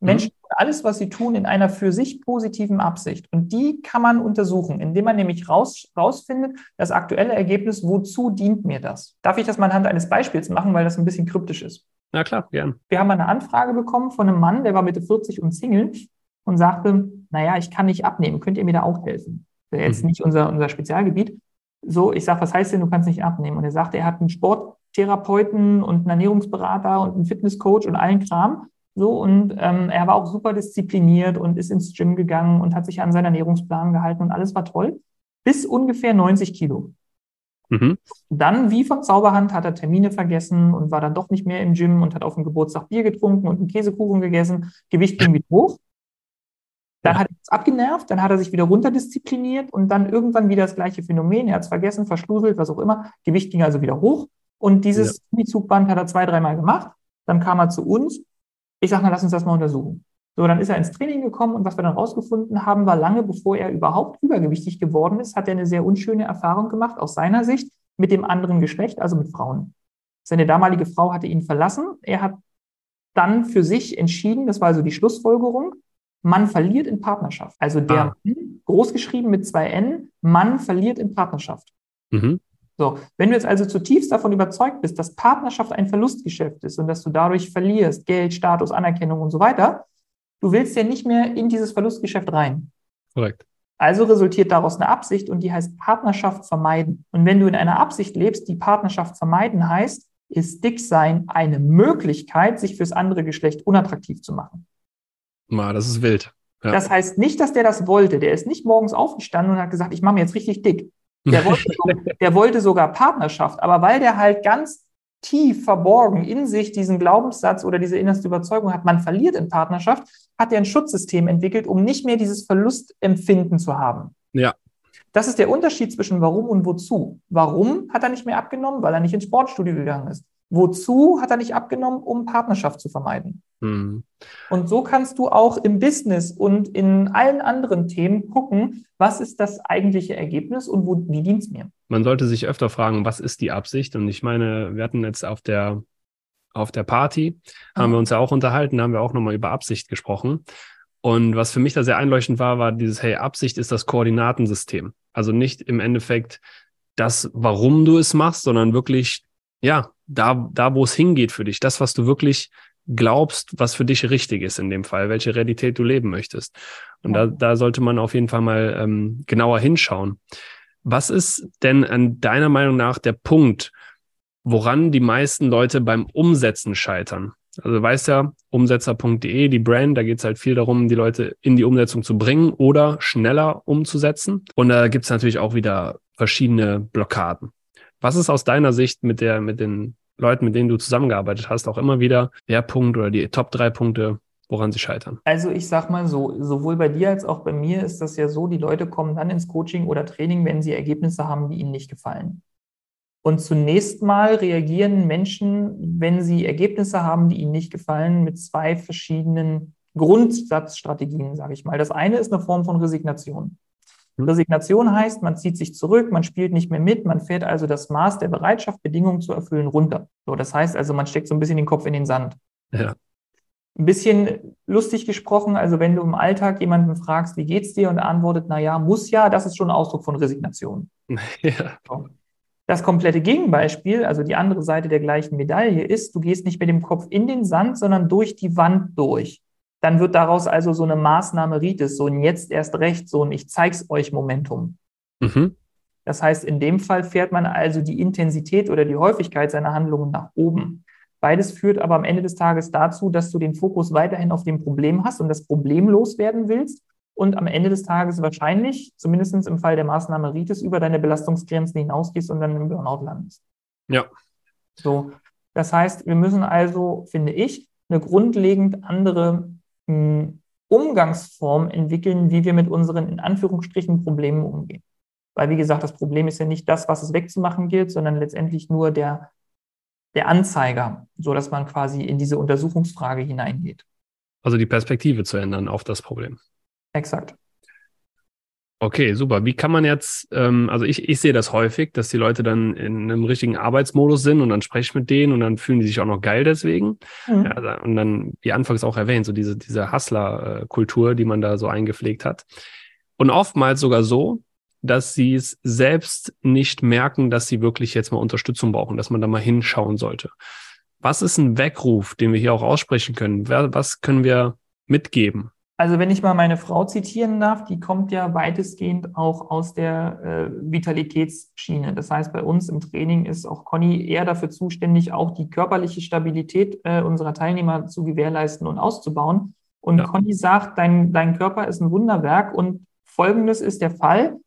Mhm. Menschen alles, was sie tun, in einer für sich positiven Absicht. Und die kann man untersuchen, indem man nämlich raus, rausfindet, das aktuelle Ergebnis, wozu dient mir das? Darf ich das mal anhand eines Beispiels machen, weil das ein bisschen kryptisch ist? Na klar, gern. Wir haben eine Anfrage bekommen von einem Mann, der war Mitte 40 und Single und sagte, naja, ich kann nicht abnehmen, könnt ihr mir da auch helfen? Das ist jetzt mhm. nicht unser, unser Spezialgebiet, so, ich sage, was heißt denn, du kannst nicht abnehmen? Und er sagte, er hat einen Sporttherapeuten und einen Ernährungsberater und einen Fitnesscoach und allen Kram. So, und ähm, er war auch super diszipliniert und ist ins Gym gegangen und hat sich an seinen Ernährungsplan gehalten und alles war toll. Bis ungefähr 90 Kilo. Mhm. Dann, wie von Zauberhand, hat er Termine vergessen und war dann doch nicht mehr im Gym und hat auf dem Geburtstag Bier getrunken und einen Käsekuchen gegessen. Gewicht ging wieder hoch. Dann hat er es abgenervt, dann hat er sich wieder runterdiszipliniert und dann irgendwann wieder das gleiche Phänomen. Er hat es vergessen, verschluselt, was auch immer. Gewicht ging also wieder hoch. Und dieses ja. Zugband hat er zwei, dreimal gemacht. Dann kam er zu uns. Ich sage, na, lass uns das mal untersuchen. So, dann ist er ins Training gekommen und was wir dann rausgefunden haben, war lange bevor er überhaupt übergewichtig geworden ist, hat er eine sehr unschöne Erfahrung gemacht aus seiner Sicht mit dem anderen Geschlecht, also mit Frauen. Seine damalige Frau hatte ihn verlassen. Er hat dann für sich entschieden, das war also die Schlussfolgerung, man verliert in Partnerschaft. Also der ah. Mann, großgeschrieben mit zwei N, Mann verliert in Partnerschaft. Mhm. So, wenn du jetzt also zutiefst davon überzeugt bist, dass Partnerschaft ein Verlustgeschäft ist und dass du dadurch verlierst, Geld, Status, Anerkennung und so weiter, du willst ja nicht mehr in dieses Verlustgeschäft rein. Korrekt. Also resultiert daraus eine Absicht und die heißt Partnerschaft vermeiden. Und wenn du in einer Absicht lebst, die Partnerschaft vermeiden heißt, ist Dicksein eine Möglichkeit, sich fürs andere Geschlecht unattraktiv zu machen. Ma, das ist wild. Ja. Das heißt nicht, dass der das wollte. Der ist nicht morgens aufgestanden und hat gesagt, ich mache mir jetzt richtig dick. Der wollte, der wollte sogar Partnerschaft, aber weil der halt ganz tief verborgen in sich diesen Glaubenssatz oder diese innerste Überzeugung hat, man verliert in Partnerschaft, hat er ein Schutzsystem entwickelt, um nicht mehr dieses Verlustempfinden zu haben. Ja. Das ist der Unterschied zwischen warum und wozu. Warum hat er nicht mehr abgenommen? Weil er nicht ins Sportstudio gegangen ist. Wozu hat er nicht abgenommen, um Partnerschaft zu vermeiden? Mhm. Und so kannst du auch im Business und in allen anderen Themen gucken, was ist das eigentliche Ergebnis und wo, wie dient es mir? Man sollte sich öfter fragen, was ist die Absicht? Und ich meine, wir hatten jetzt auf der, auf der Party, haben mhm. wir uns ja auch unterhalten, haben wir auch nochmal über Absicht gesprochen. Und was für mich da sehr einleuchtend war, war dieses, hey, Absicht ist das Koordinatensystem. Also nicht im Endeffekt das, warum du es machst, sondern wirklich, ja, da, da, wo es hingeht für dich, das, was du wirklich glaubst, was für dich richtig ist in dem Fall, welche Realität du leben möchtest. Und da, da sollte man auf jeden Fall mal ähm, genauer hinschauen. Was ist denn an deiner Meinung nach der Punkt, woran die meisten Leute beim Umsetzen scheitern? Also du weißt ja, umsetzer.de, die Brand, da geht es halt viel darum, die Leute in die Umsetzung zu bringen oder schneller umzusetzen. Und da gibt es natürlich auch wieder verschiedene Blockaden. Was ist aus deiner Sicht mit der, mit den Leuten, mit denen du zusammengearbeitet hast, auch immer wieder der Punkt oder die Top drei Punkte, woran sie scheitern? Also ich sag mal so, sowohl bei dir als auch bei mir ist das ja so, die Leute kommen dann ins Coaching oder Training, wenn sie Ergebnisse haben, die ihnen nicht gefallen. Und zunächst mal reagieren Menschen, wenn sie Ergebnisse haben, die ihnen nicht gefallen, mit zwei verschiedenen Grundsatzstrategien, sage ich mal. Das eine ist eine Form von Resignation. Resignation heißt, man zieht sich zurück, man spielt nicht mehr mit, man fährt also das Maß der Bereitschaft, Bedingungen zu erfüllen, runter. So, das heißt also, man steckt so ein bisschen den Kopf in den Sand. Ja. Ein bisschen lustig gesprochen, also wenn du im Alltag jemanden fragst, wie geht's dir und er antwortet, na ja, muss ja, das ist schon ein Ausdruck von Resignation. Ja. Das komplette Gegenbeispiel, also die andere Seite der gleichen Medaille ist, du gehst nicht mit dem Kopf in den Sand, sondern durch die Wand durch dann wird daraus also so eine Maßnahme Rites, so ein jetzt erst recht, so ein ich zeig's euch Momentum. Mhm. Das heißt, in dem Fall fährt man also die Intensität oder die Häufigkeit seiner Handlungen nach oben. Beides führt aber am Ende des Tages dazu, dass du den Fokus weiterhin auf dem Problem hast und das Problem loswerden willst und am Ende des Tages wahrscheinlich, zumindest im Fall der Maßnahme Rites, über deine Belastungsgrenzen hinausgehst und dann im Burnout landest. Ja. So. Das heißt, wir müssen also, finde ich, eine grundlegend andere Umgangsform entwickeln, wie wir mit unseren in Anführungsstrichen Problemen umgehen. Weil, wie gesagt, das Problem ist ja nicht das, was es wegzumachen gilt, sondern letztendlich nur der, der Anzeiger, so dass man quasi in diese Untersuchungsfrage hineingeht. Also die Perspektive zu ändern auf das Problem. Exakt. Okay, super. Wie kann man jetzt, ähm, also ich, ich sehe das häufig, dass die Leute dann in einem richtigen Arbeitsmodus sind und dann spreche ich mit denen und dann fühlen die sich auch noch geil deswegen. Mhm. Ja, und dann, wie anfangs auch erwähnt, so diese, diese Hustler-Kultur, die man da so eingepflegt hat. Und oftmals sogar so, dass sie es selbst nicht merken, dass sie wirklich jetzt mal Unterstützung brauchen, dass man da mal hinschauen sollte. Was ist ein Weckruf, den wir hier auch aussprechen können? Was können wir mitgeben? Also wenn ich mal meine Frau zitieren darf, die kommt ja weitestgehend auch aus der äh, Vitalitätsschiene. Das heißt, bei uns im Training ist auch Conny eher dafür zuständig, auch die körperliche Stabilität äh, unserer Teilnehmer zu gewährleisten und auszubauen. Und ja. Conny sagt, dein, dein Körper ist ein Wunderwerk und Folgendes ist der Fall.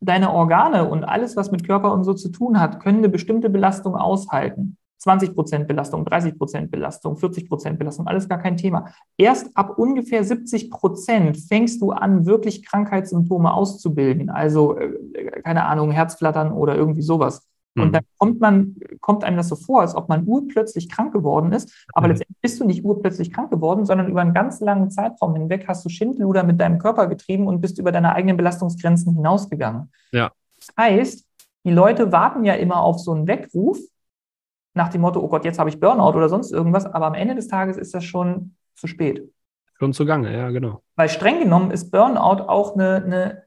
deine Organe und alles, was mit Körper und so zu tun hat, können eine bestimmte Belastung aushalten. 20 Prozent Belastung, 30 Prozent Belastung, 40 Prozent Belastung, alles gar kein Thema. Erst ab ungefähr 70 Prozent fängst du an, wirklich Krankheitssymptome auszubilden. Also, äh, keine Ahnung, Herzflattern oder irgendwie sowas. Und mhm. dann kommt man, kommt einem das so vor, als ob man urplötzlich krank geworden ist. Aber mhm. letztendlich bist du nicht urplötzlich krank geworden, sondern über einen ganz langen Zeitraum hinweg hast du Schindluder mit deinem Körper getrieben und bist über deine eigenen Belastungsgrenzen hinausgegangen. Ja. Das heißt, die Leute warten ja immer auf so einen Weckruf nach dem Motto, oh Gott, jetzt habe ich Burnout oder sonst irgendwas. Aber am Ende des Tages ist das schon zu spät. Schon zugange, ja, genau. Weil streng genommen ist Burnout auch eine, eine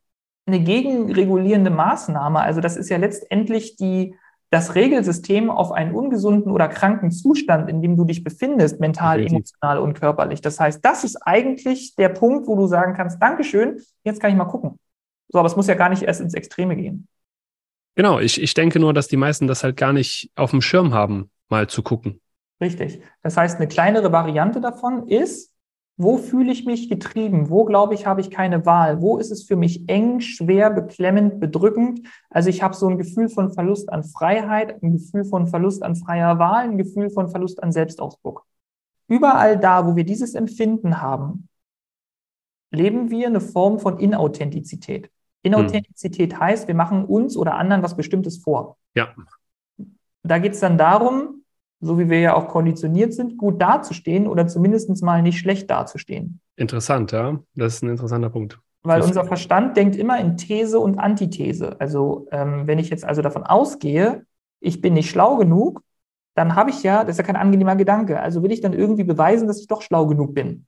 eine gegenregulierende Maßnahme. Also das ist ja letztendlich die, das Regelsystem auf einen ungesunden oder kranken Zustand, in dem du dich befindest, mental, emotional und körperlich. Das heißt, das ist eigentlich der Punkt, wo du sagen kannst, Dankeschön, jetzt kann ich mal gucken. So, aber es muss ja gar nicht erst ins Extreme gehen. Genau, ich, ich denke nur, dass die meisten das halt gar nicht auf dem Schirm haben, mal zu gucken. Richtig. Das heißt, eine kleinere Variante davon ist, wo fühle ich mich getrieben? Wo glaube ich, habe ich keine Wahl? Wo ist es für mich eng, schwer, beklemmend, bedrückend? Also ich habe so ein Gefühl von Verlust an Freiheit, ein Gefühl von Verlust an freier Wahl, ein Gefühl von Verlust an Selbstausdruck. Überall da, wo wir dieses Empfinden haben, leben wir eine Form von Inauthentizität. Inauthentizität hm. heißt, wir machen uns oder anderen was Bestimmtes vor. Ja. Da geht es dann darum, so wie wir ja auch konditioniert sind, gut dazustehen oder zumindest mal nicht schlecht dazustehen. Interessant, ja. Das ist ein interessanter Punkt. Weil das unser Verstand denkt immer in These und Antithese. Also ähm, wenn ich jetzt also davon ausgehe, ich bin nicht schlau genug, dann habe ich ja, das ist ja kein angenehmer Gedanke. Also will ich dann irgendwie beweisen, dass ich doch schlau genug bin.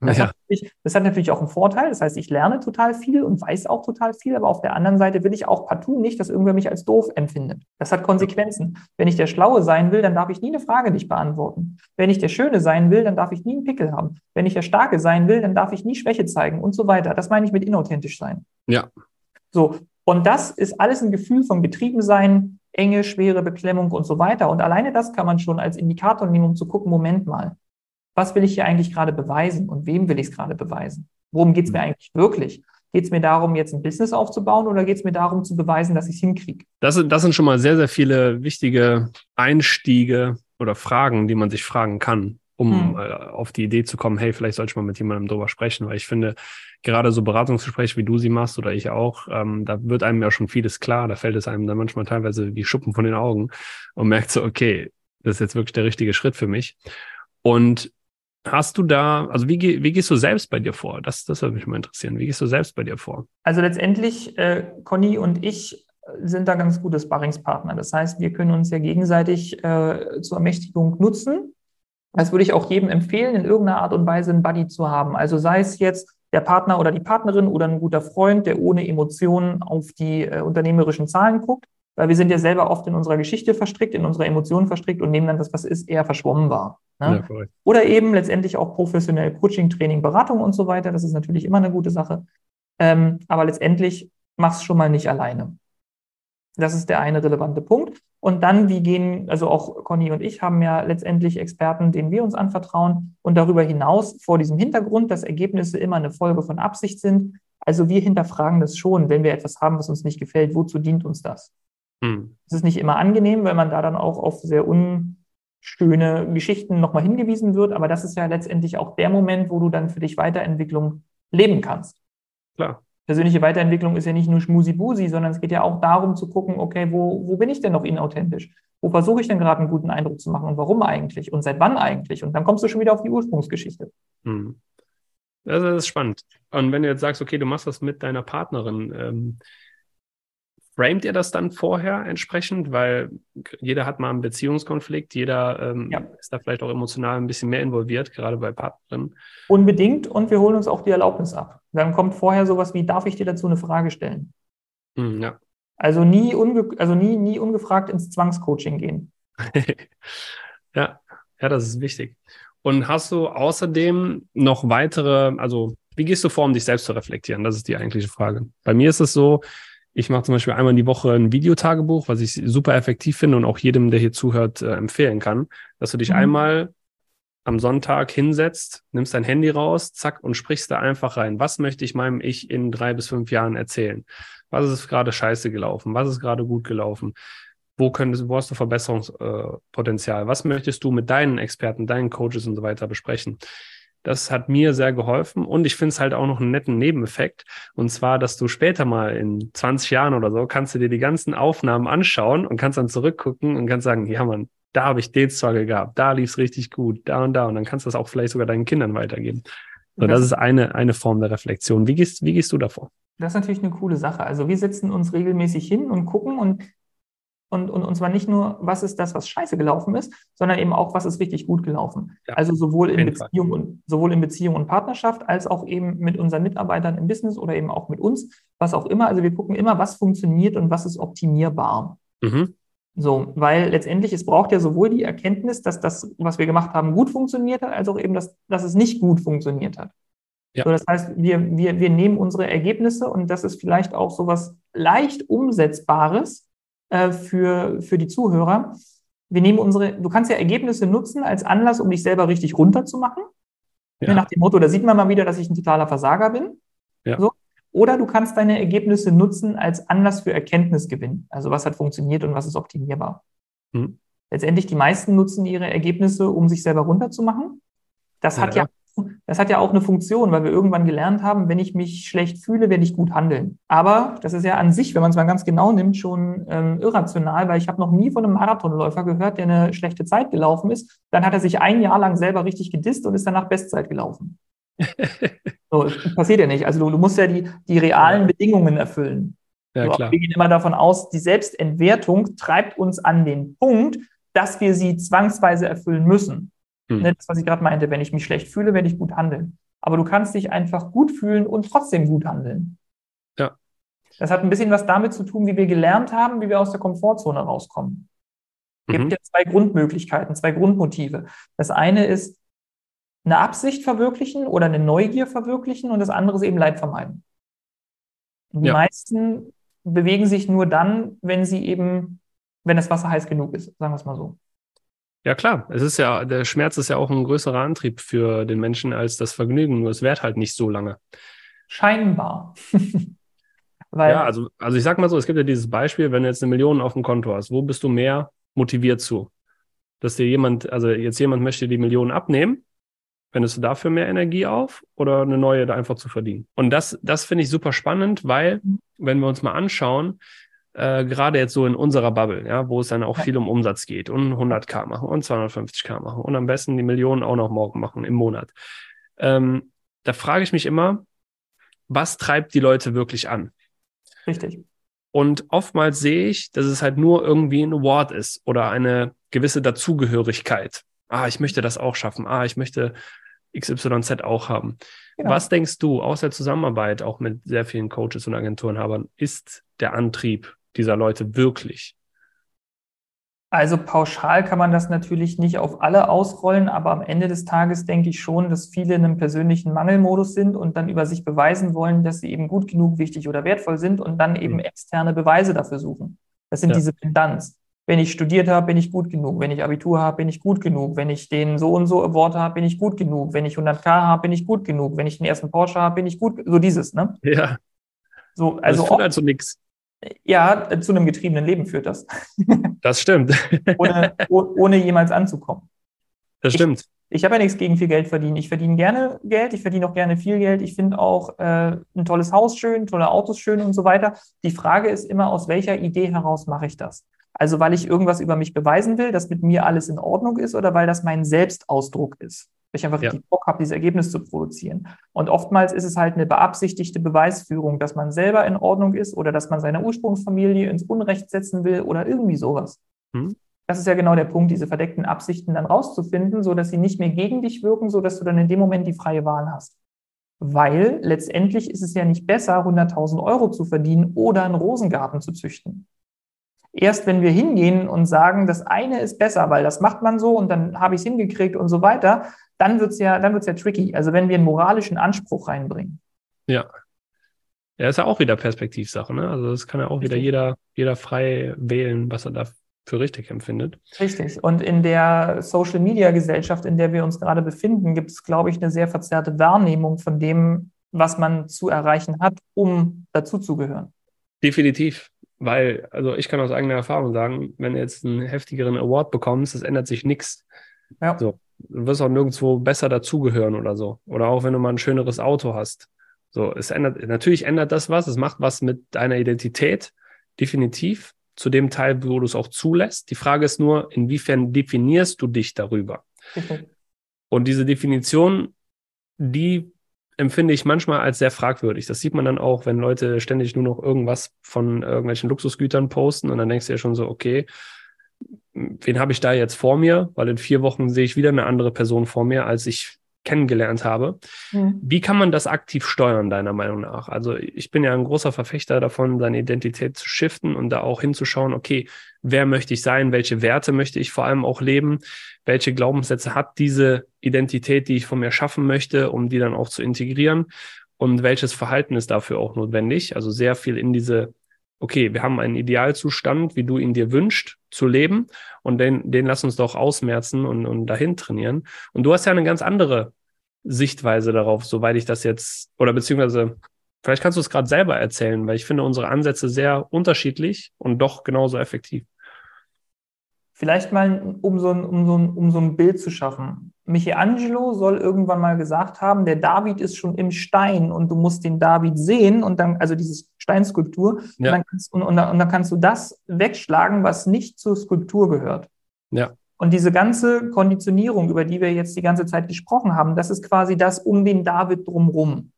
Das, ja. hat das, hat natürlich auch einen Vorteil. Das heißt, ich lerne total viel und weiß auch total viel, aber auf der anderen Seite will ich auch partout nicht, dass irgendwer mich als doof empfindet. Das hat Konsequenzen. Wenn ich der Schlaue sein will, dann darf ich nie eine Frage nicht beantworten. Wenn ich der Schöne sein will, dann darf ich nie einen Pickel haben. Wenn ich der Starke sein will, dann darf ich nie Schwäche zeigen und so weiter. Das meine ich mit inauthentisch sein. Ja. So. Und das ist alles ein Gefühl von Getriebensein, Enge, schwere Beklemmung und so weiter. Und alleine das kann man schon als Indikator nehmen, um zu gucken, Moment mal was will ich hier eigentlich gerade beweisen und wem will ich es gerade beweisen? Worum geht es mir mhm. eigentlich wirklich? Geht es mir darum, jetzt ein Business aufzubauen oder geht es mir darum zu beweisen, dass ich es hinkriege? Das sind, das sind schon mal sehr, sehr viele wichtige Einstiege oder Fragen, die man sich fragen kann, um hm. auf die Idee zu kommen, hey, vielleicht sollte ich mal mit jemandem drüber sprechen, weil ich finde, gerade so Beratungsgespräche, wie du sie machst oder ich auch, ähm, da wird einem ja schon vieles klar, da fällt es einem dann manchmal teilweise wie Schuppen von den Augen und merkt so, okay, das ist jetzt wirklich der richtige Schritt für mich. Und Hast du da, also wie, wie gehst du selbst bei dir vor? Das, das würde mich mal interessieren. Wie gehst du selbst bei dir vor? Also letztendlich, äh, Conny und ich sind da ganz gute Sparringspartner. Das heißt, wir können uns ja gegenseitig äh, zur Ermächtigung nutzen. Das würde ich auch jedem empfehlen, in irgendeiner Art und Weise einen Buddy zu haben. Also sei es jetzt der Partner oder die Partnerin oder ein guter Freund, der ohne Emotionen auf die äh, unternehmerischen Zahlen guckt. Weil wir sind ja selber oft in unserer Geschichte verstrickt, in unserer Emotionen verstrickt und nehmen dann das, was ist, eher verschwommen war. Ne? Ja, Oder eben letztendlich auch professionell Coaching, Training, Beratung und so weiter. Das ist natürlich immer eine gute Sache. Ähm, aber letztendlich mach's schon mal nicht alleine. Das ist der eine relevante Punkt. Und dann, wie gehen, also auch Conny und ich haben ja letztendlich Experten, denen wir uns anvertrauen. Und darüber hinaus, vor diesem Hintergrund, dass Ergebnisse immer eine Folge von Absicht sind. Also wir hinterfragen das schon, wenn wir etwas haben, was uns nicht gefällt, wozu dient uns das? Hm. Es ist nicht immer angenehm, weil man da dann auch auf sehr un, schöne Geschichten nochmal hingewiesen wird. Aber das ist ja letztendlich auch der Moment, wo du dann für dich Weiterentwicklung leben kannst. Klar. Persönliche Weiterentwicklung ist ja nicht nur Schmusi-Busi, sondern es geht ja auch darum zu gucken, okay, wo, wo bin ich denn noch inauthentisch? Wo versuche ich denn gerade einen guten Eindruck zu machen und warum eigentlich und seit wann eigentlich? Und dann kommst du schon wieder auf die Ursprungsgeschichte. Hm. Das ist spannend. Und wenn du jetzt sagst, okay, du machst das mit deiner Partnerin, ähm, framet ihr das dann vorher entsprechend? Weil jeder hat mal einen Beziehungskonflikt, jeder ähm, ja. ist da vielleicht auch emotional ein bisschen mehr involviert, gerade bei Partnern. Unbedingt und wir holen uns auch die Erlaubnis ab. Dann kommt vorher sowas wie, darf ich dir dazu eine Frage stellen? Hm, ja. Also nie, unge also nie, nie ungefragt ins Zwangscoaching gehen. ja, ja, das ist wichtig. Und hast du außerdem noch weitere, also wie gehst du vor, um dich selbst zu reflektieren? Das ist die eigentliche Frage. Bei mir ist es so, ich mache zum Beispiel einmal die Woche ein Videotagebuch, was ich super effektiv finde und auch jedem, der hier zuhört, äh, empfehlen kann, dass du dich mhm. einmal am Sonntag hinsetzt, nimmst dein Handy raus, zack, und sprichst da einfach rein. Was möchte ich meinem Ich in drei bis fünf Jahren erzählen? Was ist gerade scheiße gelaufen? Was ist gerade gut gelaufen? Wo, könntest, wo hast du Verbesserungspotenzial? Was möchtest du mit deinen Experten, deinen Coaches und so weiter besprechen? Das hat mir sehr geholfen und ich finde es halt auch noch einen netten Nebeneffekt. Und zwar, dass du später mal in 20 Jahren oder so kannst du dir die ganzen Aufnahmen anschauen und kannst dann zurückgucken und kannst sagen, ja man, da habe ich den Struggle gehabt, da lief es richtig gut, da und da. Und dann kannst du das auch vielleicht sogar deinen Kindern weitergeben. So, das, das ist eine, eine Form der Reflexion. Wie gehst, wie gehst du davor? Das ist natürlich eine coole Sache. Also wir setzen uns regelmäßig hin und gucken und und, und, und zwar nicht nur, was ist das, was scheiße gelaufen ist, sondern eben auch, was ist richtig gut gelaufen. Ja, also sowohl in Beziehung und sowohl in Beziehung und Partnerschaft als auch eben mit unseren Mitarbeitern im Business oder eben auch mit uns, was auch immer. Also wir gucken immer, was funktioniert und was ist optimierbar. Mhm. So, weil letztendlich es braucht ja sowohl die Erkenntnis, dass das, was wir gemacht haben, gut funktioniert hat, als auch eben, dass, dass es nicht gut funktioniert hat. Ja. So, das heißt, wir, wir, wir nehmen unsere Ergebnisse und das ist vielleicht auch so was leicht Umsetzbares, äh, für, für die Zuhörer. Wir nehmen unsere, du kannst ja Ergebnisse nutzen als Anlass, um dich selber richtig runterzumachen. Ja. Nach dem Motto, da sieht man mal wieder, dass ich ein totaler Versager bin. Ja. So. Oder du kannst deine Ergebnisse nutzen als Anlass für Erkenntnisgewinn. Also was hat funktioniert und was ist optimierbar. Hm. Letztendlich, die meisten nutzen ihre Ergebnisse, um sich selber runterzumachen. Das ja, hat ja das hat ja auch eine Funktion, weil wir irgendwann gelernt haben, wenn ich mich schlecht fühle, werde ich gut handeln. Aber das ist ja an sich, wenn man es mal ganz genau nimmt, schon ähm, irrational, weil ich habe noch nie von einem Marathonläufer gehört, der eine schlechte Zeit gelaufen ist. Dann hat er sich ein Jahr lang selber richtig gedisst und ist danach Bestzeit gelaufen. so, das passiert ja nicht. Also du, du musst ja die, die realen. Bedingungen erfüllen. Ja, so. Wir gehen immer davon aus, die Selbstentwertung treibt uns an den Punkt, dass wir sie zwangsweise erfüllen müssen. Hm. Ne, das, was ich gerade meinte, wenn ich mich schlecht fühle, werde ich gut handeln. Aber du kannst dich einfach gut fühlen und trotzdem gut handeln. Ja. Das hat ein bisschen was damit zu tun, wie wir gelernt haben, wie wir aus der Komfortzone rauskommen. Es gibt mhm. ja zwei Grundmöglichkeiten, zwei Grundmotive. Das eine ist eine Absicht verwirklichen oder eine Neugier verwirklichen und das andere ist eben Leid vermeiden. Und die ja. meisten bewegen sich nur dann, wenn sie eben, wenn das Wasser heiß genug ist, sagen wir es mal so. Ja, klar. Es ist ja, der Schmerz ist ja auch ein größerer Antrieb für den Menschen als das Vergnügen. Nur es währt halt nicht so lange. Scheinbar. Weil, ja, also, also ich sag mal so, es gibt ja dieses Beispiel, wenn du jetzt eine Million auf dem Konto hast, wo bist du mehr motiviert zu? Dass dir jemand, also jetzt jemand möchte die Millionen abnehmen, wendest du dafür mehr Energie auf oder eine neue da einfach zu verdienen? Und das, das finde ich super spannend, weil, mhm. wenn wir uns mal anschauen, äh, gerade jetzt so in unserer Bubble, ja, wo es dann auch viel um Umsatz geht und 100k machen und 250k machen und am besten die Millionen auch noch morgen machen im Monat. Ähm, da frage ich mich immer, was treibt die Leute wirklich an? Richtig. Und oftmals sehe ich, dass es halt nur irgendwie ein Award ist oder eine gewisse Dazugehörigkeit. Ah, ich möchte das auch schaffen. Ah, ich möchte XYZ auch haben. Genau. Was denkst du aus der Zusammenarbeit auch mit sehr vielen Coaches und Agenturenhabern ist der Antrieb dieser Leute wirklich? Also pauschal kann man das natürlich nicht auf alle ausrollen, aber am Ende des Tages denke ich schon, dass viele in einem persönlichen Mangelmodus sind und dann über sich beweisen wollen, dass sie eben gut genug, wichtig oder wertvoll sind und dann eben mhm. externe Beweise dafür suchen. Das sind ja. diese Pendanz. Wenn ich studiert habe, bin ich gut genug. Wenn ich Abitur habe, bin ich gut genug. Wenn ich den so und so Award habe, bin ich gut genug. Wenn ich 100k habe, bin ich gut genug. Wenn ich den ersten Porsche habe, bin ich gut. So dieses, ne? Ja. So, also das führt also nichts. Ja, zu einem getriebenen Leben führt das. Das stimmt. ohne, ohne jemals anzukommen. Das stimmt. Ich, ich habe ja nichts gegen viel Geld verdienen. Ich verdiene gerne Geld, ich verdiene auch gerne viel Geld. Ich finde auch äh, ein tolles Haus schön, tolle Autos schön und so weiter. Die Frage ist immer, aus welcher Idee heraus mache ich das? Also weil ich irgendwas über mich beweisen will, dass mit mir alles in Ordnung ist oder weil das mein Selbstausdruck ist weil ich einfach ja. richtig Bock habe, dieses Ergebnis zu produzieren. Und oftmals ist es halt eine beabsichtigte Beweisführung, dass man selber in Ordnung ist oder dass man seine Ursprungsfamilie ins Unrecht setzen will oder irgendwie sowas. Hm. Das ist ja genau der Punkt, diese verdeckten Absichten dann rauszufinden, so dass sie nicht mehr gegen dich wirken, so dass du dann in dem Moment die freie Wahl hast. Weil letztendlich ist es ja nicht besser, 100.000 Euro zu verdienen oder einen Rosengarten zu züchten. Erst wenn wir hingehen und sagen, das eine ist besser, weil das macht man so und dann habe ich es hingekriegt und so weiter, dann wird es ja, dann wird's ja tricky. Also wenn wir einen moralischen Anspruch reinbringen. Ja. Ja, ist ja auch wieder Perspektivsache, ne? Also das kann ja auch richtig. wieder jeder, jeder frei wählen, was er da für richtig empfindet. Richtig. Und in der Social Media Gesellschaft, in der wir uns gerade befinden, gibt es, glaube ich, eine sehr verzerrte Wahrnehmung von dem, was man zu erreichen hat, um dazuzugehören. Definitiv. Weil, also ich kann aus eigener Erfahrung sagen, wenn du jetzt einen heftigeren Award bekommst, es ändert sich nichts. Ja. So, du wirst auch nirgendwo besser dazugehören oder so. Oder auch wenn du mal ein schöneres Auto hast. So, es ändert, natürlich ändert das was, es macht was mit deiner Identität, definitiv, zu dem Teil, wo du es auch zulässt. Die Frage ist nur, inwiefern definierst du dich darüber? Okay. Und diese Definition, die empfinde ich manchmal als sehr fragwürdig. Das sieht man dann auch, wenn Leute ständig nur noch irgendwas von irgendwelchen Luxusgütern posten und dann denkst du ja schon so, okay, wen habe ich da jetzt vor mir? Weil in vier Wochen sehe ich wieder eine andere Person vor mir, als ich kennengelernt habe. Mhm. Wie kann man das aktiv steuern, deiner Meinung nach? Also ich bin ja ein großer Verfechter davon, seine Identität zu shiften und da auch hinzuschauen, okay, wer möchte ich sein, welche Werte möchte ich vor allem auch leben, welche Glaubenssätze hat diese Identität, die ich von mir schaffen möchte, um die dann auch zu integrieren und welches Verhalten ist dafür auch notwendig. Also sehr viel in diese okay, wir haben einen Idealzustand, wie du ihn dir wünschst, zu leben und den, den lass uns doch ausmerzen und, und dahin trainieren. Und du hast ja eine ganz andere Sichtweise darauf, soweit ich das jetzt, oder beziehungsweise, vielleicht kannst du es gerade selber erzählen, weil ich finde unsere Ansätze sehr unterschiedlich und doch genauso effektiv. Vielleicht mal, um so ein, um so ein, um so ein Bild zu schaffen. Michelangelo soll irgendwann mal gesagt haben, der David ist schon im Stein und du musst den David sehen und dann, also diese Steinskulptur, ja. und, dann kannst, und, und, und dann kannst du das wegschlagen, was nicht zur Skulptur gehört. Ja. Und diese ganze Konditionierung, über die wir jetzt die ganze Zeit gesprochen haben, das ist quasi das um den David drumrum.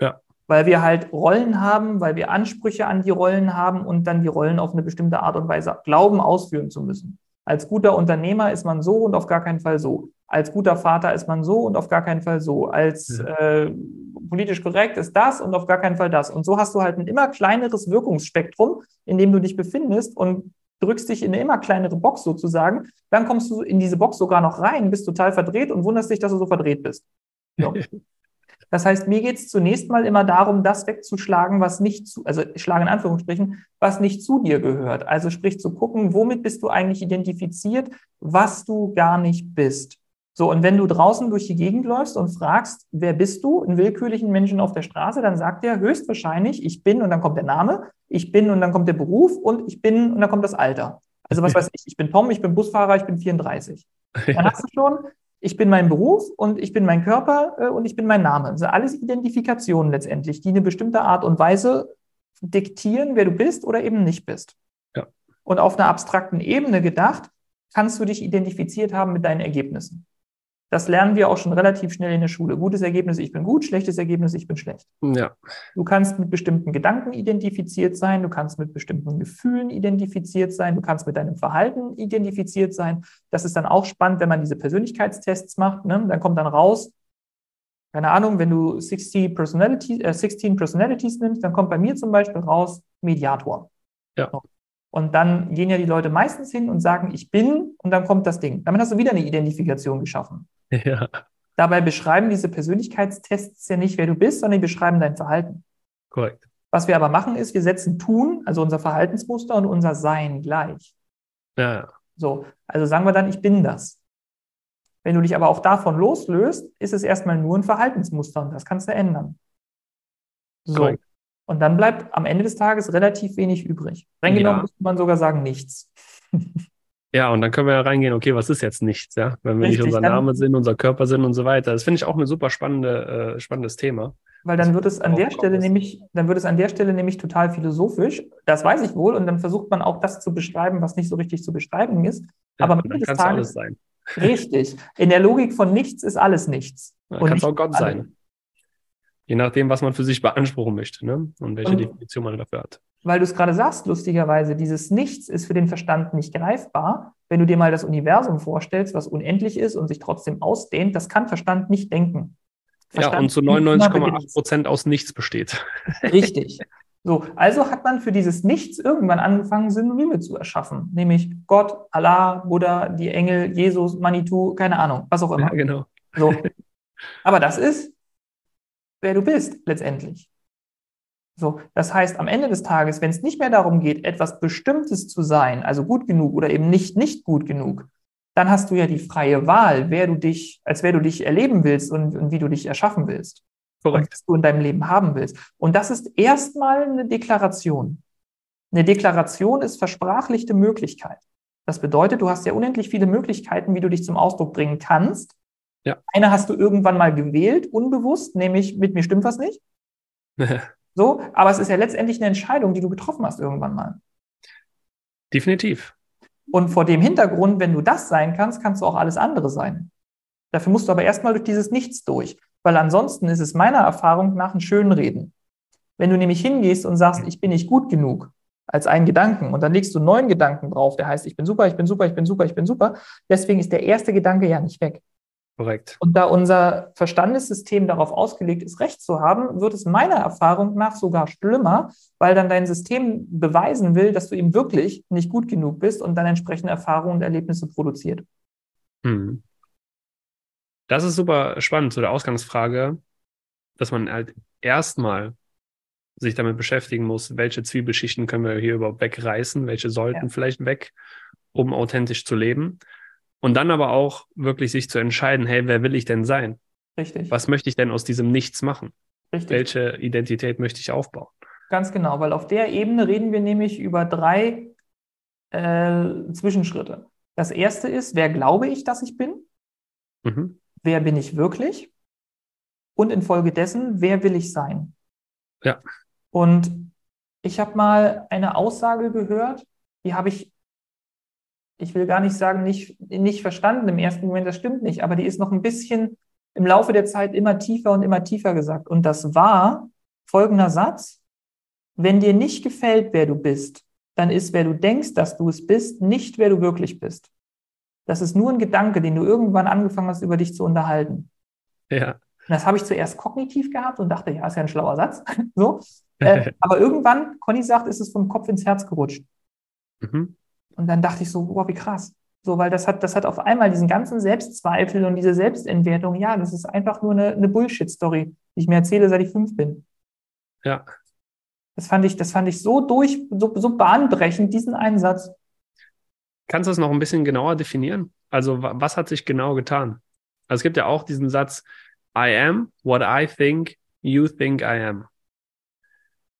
Ja. Weil wir halt Rollen haben, weil wir Ansprüche an die Rollen haben und dann die Rollen auf eine bestimmte Art und Weise glauben, ausführen zu müssen. Als guter Unternehmer ist man so und auf gar keinen Fall so. Als guter Vater ist man so und auf gar keinen Fall so. Als äh, politisch korrekt ist das und auf gar keinen Fall das. Und so hast du halt ein immer kleineres Wirkungsspektrum, in dem du dich befindest und drückst dich in eine immer kleinere Box sozusagen. Dann kommst du in diese Box sogar noch rein, bist total verdreht und wunderst dich, dass du so verdreht bist. So. Das heißt, mir geht es zunächst mal immer darum, das wegzuschlagen, was nicht zu, also ich schlage in Anführungsstrichen, was nicht zu dir gehört. Also sprich zu gucken, womit bist du eigentlich identifiziert, was du gar nicht bist. So, und wenn du draußen durch die Gegend läufst und fragst, wer bist du, einen willkürlichen Menschen auf der Straße, dann sagt er höchstwahrscheinlich, ich bin und dann kommt der Name, ich bin und dann kommt der Beruf und ich bin und dann kommt das Alter. Also was weiß ich, ich bin Tom, ich bin Busfahrer, ich bin 34. Dann hast du schon ich bin mein Beruf und ich bin mein Körper äh, und ich bin mein Name. Das sind alles Identifikationen letztendlich, die eine bestimmte Art und Weise diktieren, wer du bist oder eben nicht bist. Ja. Und auf einer abstrakten Ebene gedacht, kannst du dich identifiziert haben mit deinen Ergebnissen. Das lernen wir auch schon relativ schnell in der Schule. Gutes Ergebnis, ich bin gut, schlechtes Ergebnis, ich bin schlecht. Ja. Du kannst mit bestimmten Gedanken identifiziert sein, du kannst mit bestimmten Gefühlen identifiziert sein, du kannst mit deinem Verhalten identifiziert sein. Das ist dann auch spannend, wenn man diese Persönlichkeitstests macht. Ne? Dann kommt dann raus, keine Ahnung, wenn du 60 Personalities, äh, 16 Personalities nimmst, dann kommt bei mir zum Beispiel raus Mediator. Ja. Und dann gehen ja die Leute meistens hin und sagen, ich bin, und dann kommt das Ding. Damit hast du wieder eine Identifikation geschaffen. Ja. Dabei beschreiben diese Persönlichkeitstests ja nicht, wer du bist, sondern die beschreiben dein Verhalten. Korrekt. Was wir aber machen, ist, wir setzen Tun, also unser Verhaltensmuster und unser Sein gleich. Ja. So, also sagen wir dann, ich bin das. Wenn du dich aber auch davon loslöst, ist es erstmal nur ein Verhaltensmuster und das kannst du ändern. So. Korrekt. Und dann bleibt am Ende des Tages relativ wenig übrig. Streng genommen ja. müsste man sogar sagen, nichts. Ja, und dann können wir ja reingehen, okay, was ist jetzt nichts, ja? Wenn wir Richtig, nicht unser Name sind, unser Körper sind und so weiter. Das finde ich auch ein super spannende, äh, spannendes Thema. Weil dann wird es an der Stelle nämlich, dann wird es an der Stelle nämlich total philosophisch. Das weiß ich wohl. Und dann versucht man auch das zu beschreiben, was nicht so richtig zu beschreiben ist. Ja, Aber am Ende des Tages. Alles sein. Richtig. In der Logik von nichts ist alles nichts. Kann es auch Gott sein. Je nachdem, was man für sich beanspruchen möchte, ne? Und welche und, Definition man dafür hat weil du es gerade sagst, lustigerweise, dieses Nichts ist für den Verstand nicht greifbar. Wenn du dir mal das Universum vorstellst, was unendlich ist und sich trotzdem ausdehnt, das kann Verstand nicht denken. Verstand ja, und zu 99,8 Prozent aus Nichts besteht. Richtig. So, also hat man für dieses Nichts irgendwann angefangen, Synonyme zu erschaffen, nämlich Gott, Allah, Buddha, die Engel, Jesus, Manitou, keine Ahnung, was auch immer. Ja, genau. So. Aber das ist, wer du bist, letztendlich. So, das heißt, am Ende des Tages, wenn es nicht mehr darum geht, etwas Bestimmtes zu sein, also gut genug oder eben nicht nicht gut genug, dann hast du ja die freie Wahl, wer du dich, als wer du dich erleben willst und, und wie du dich erschaffen willst. Korrekt. was du in deinem Leben haben willst. Und das ist erstmal eine Deklaration. Eine Deklaration ist versprachlichte Möglichkeit. Das bedeutet, du hast ja unendlich viele Möglichkeiten, wie du dich zum Ausdruck bringen kannst. Ja. Eine hast du irgendwann mal gewählt, unbewusst, nämlich mit mir stimmt was nicht. so, aber es ist ja letztendlich eine Entscheidung, die du getroffen hast irgendwann mal. Definitiv. Und vor dem Hintergrund, wenn du das sein kannst, kannst du auch alles andere sein. Dafür musst du aber erstmal durch dieses Nichts durch, weil ansonsten ist es meiner Erfahrung nach ein Schönreden. Wenn du nämlich hingehst und sagst, ich bin nicht gut genug, als einen Gedanken und dann legst du einen neuen Gedanken drauf, der heißt, ich bin super, ich bin super, ich bin super, ich bin super. Deswegen ist der erste Gedanke ja nicht weg. Korrekt. Und da unser Verstandessystem darauf ausgelegt ist, Recht zu haben, wird es meiner Erfahrung nach sogar schlimmer, weil dann dein System beweisen will, dass du eben wirklich nicht gut genug bist und dann entsprechende Erfahrungen und Erlebnisse produziert. Hm. Das ist super spannend zu der Ausgangsfrage, dass man halt erstmal sich damit beschäftigen muss, welche Zwiebelschichten können wir hier überhaupt wegreißen, welche sollten ja. vielleicht weg, um authentisch zu leben. Und dann aber auch wirklich sich zu entscheiden, hey, wer will ich denn sein? Richtig. Was möchte ich denn aus diesem Nichts machen? Richtig. Welche Identität möchte ich aufbauen? Ganz genau, weil auf der Ebene reden wir nämlich über drei äh, Zwischenschritte. Das erste ist, wer glaube ich, dass ich bin? Mhm. Wer bin ich wirklich? Und infolgedessen, wer will ich sein? Ja. Und ich habe mal eine Aussage gehört, die habe ich, ich will gar nicht sagen, nicht, nicht verstanden im ersten Moment, das stimmt nicht, aber die ist noch ein bisschen im Laufe der Zeit immer tiefer und immer tiefer gesagt. Und das war folgender Satz. Wenn dir nicht gefällt, wer du bist, dann ist, wer du denkst, dass du es bist, nicht wer du wirklich bist. Das ist nur ein Gedanke, den du irgendwann angefangen hast, über dich zu unterhalten. Ja. das habe ich zuerst kognitiv gehabt und dachte, ja, ist ja ein schlauer Satz. so. Äh, aber irgendwann, Conny sagt, ist es vom Kopf ins Herz gerutscht. Mhm. Und dann dachte ich so, wow, wie krass. So, weil das hat, das hat auf einmal diesen ganzen Selbstzweifel und diese Selbstentwertung, ja, das ist einfach nur eine, eine Bullshit-Story, die ich mir erzähle, seit ich fünf bin. Ja. Das fand ich, das fand ich so durch, so, so bahnbrechend, diesen Einsatz. Kannst du das noch ein bisschen genauer definieren? Also, was hat sich genau getan? Also, es gibt ja auch diesen Satz, I am what I think you think I am.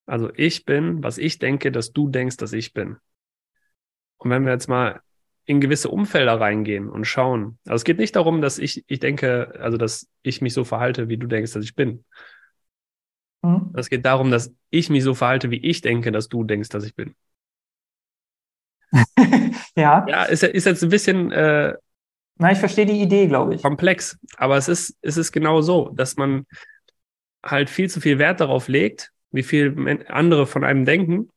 Also ich bin, was ich denke, dass du denkst, dass ich bin. Und wenn wir jetzt mal in gewisse Umfelder reingehen und schauen, also es geht nicht darum, dass ich, ich denke, also dass ich mich so verhalte, wie du denkst, dass ich bin. Mhm. Es geht darum, dass ich mich so verhalte, wie ich denke, dass du denkst, dass ich bin. ja. Ja, ist, ist jetzt ein bisschen. Äh, Na, ich verstehe die Idee, glaube ich. Komplex. Aber es ist, es ist genau so, dass man halt viel zu viel Wert darauf legt, wie viel andere von einem denken,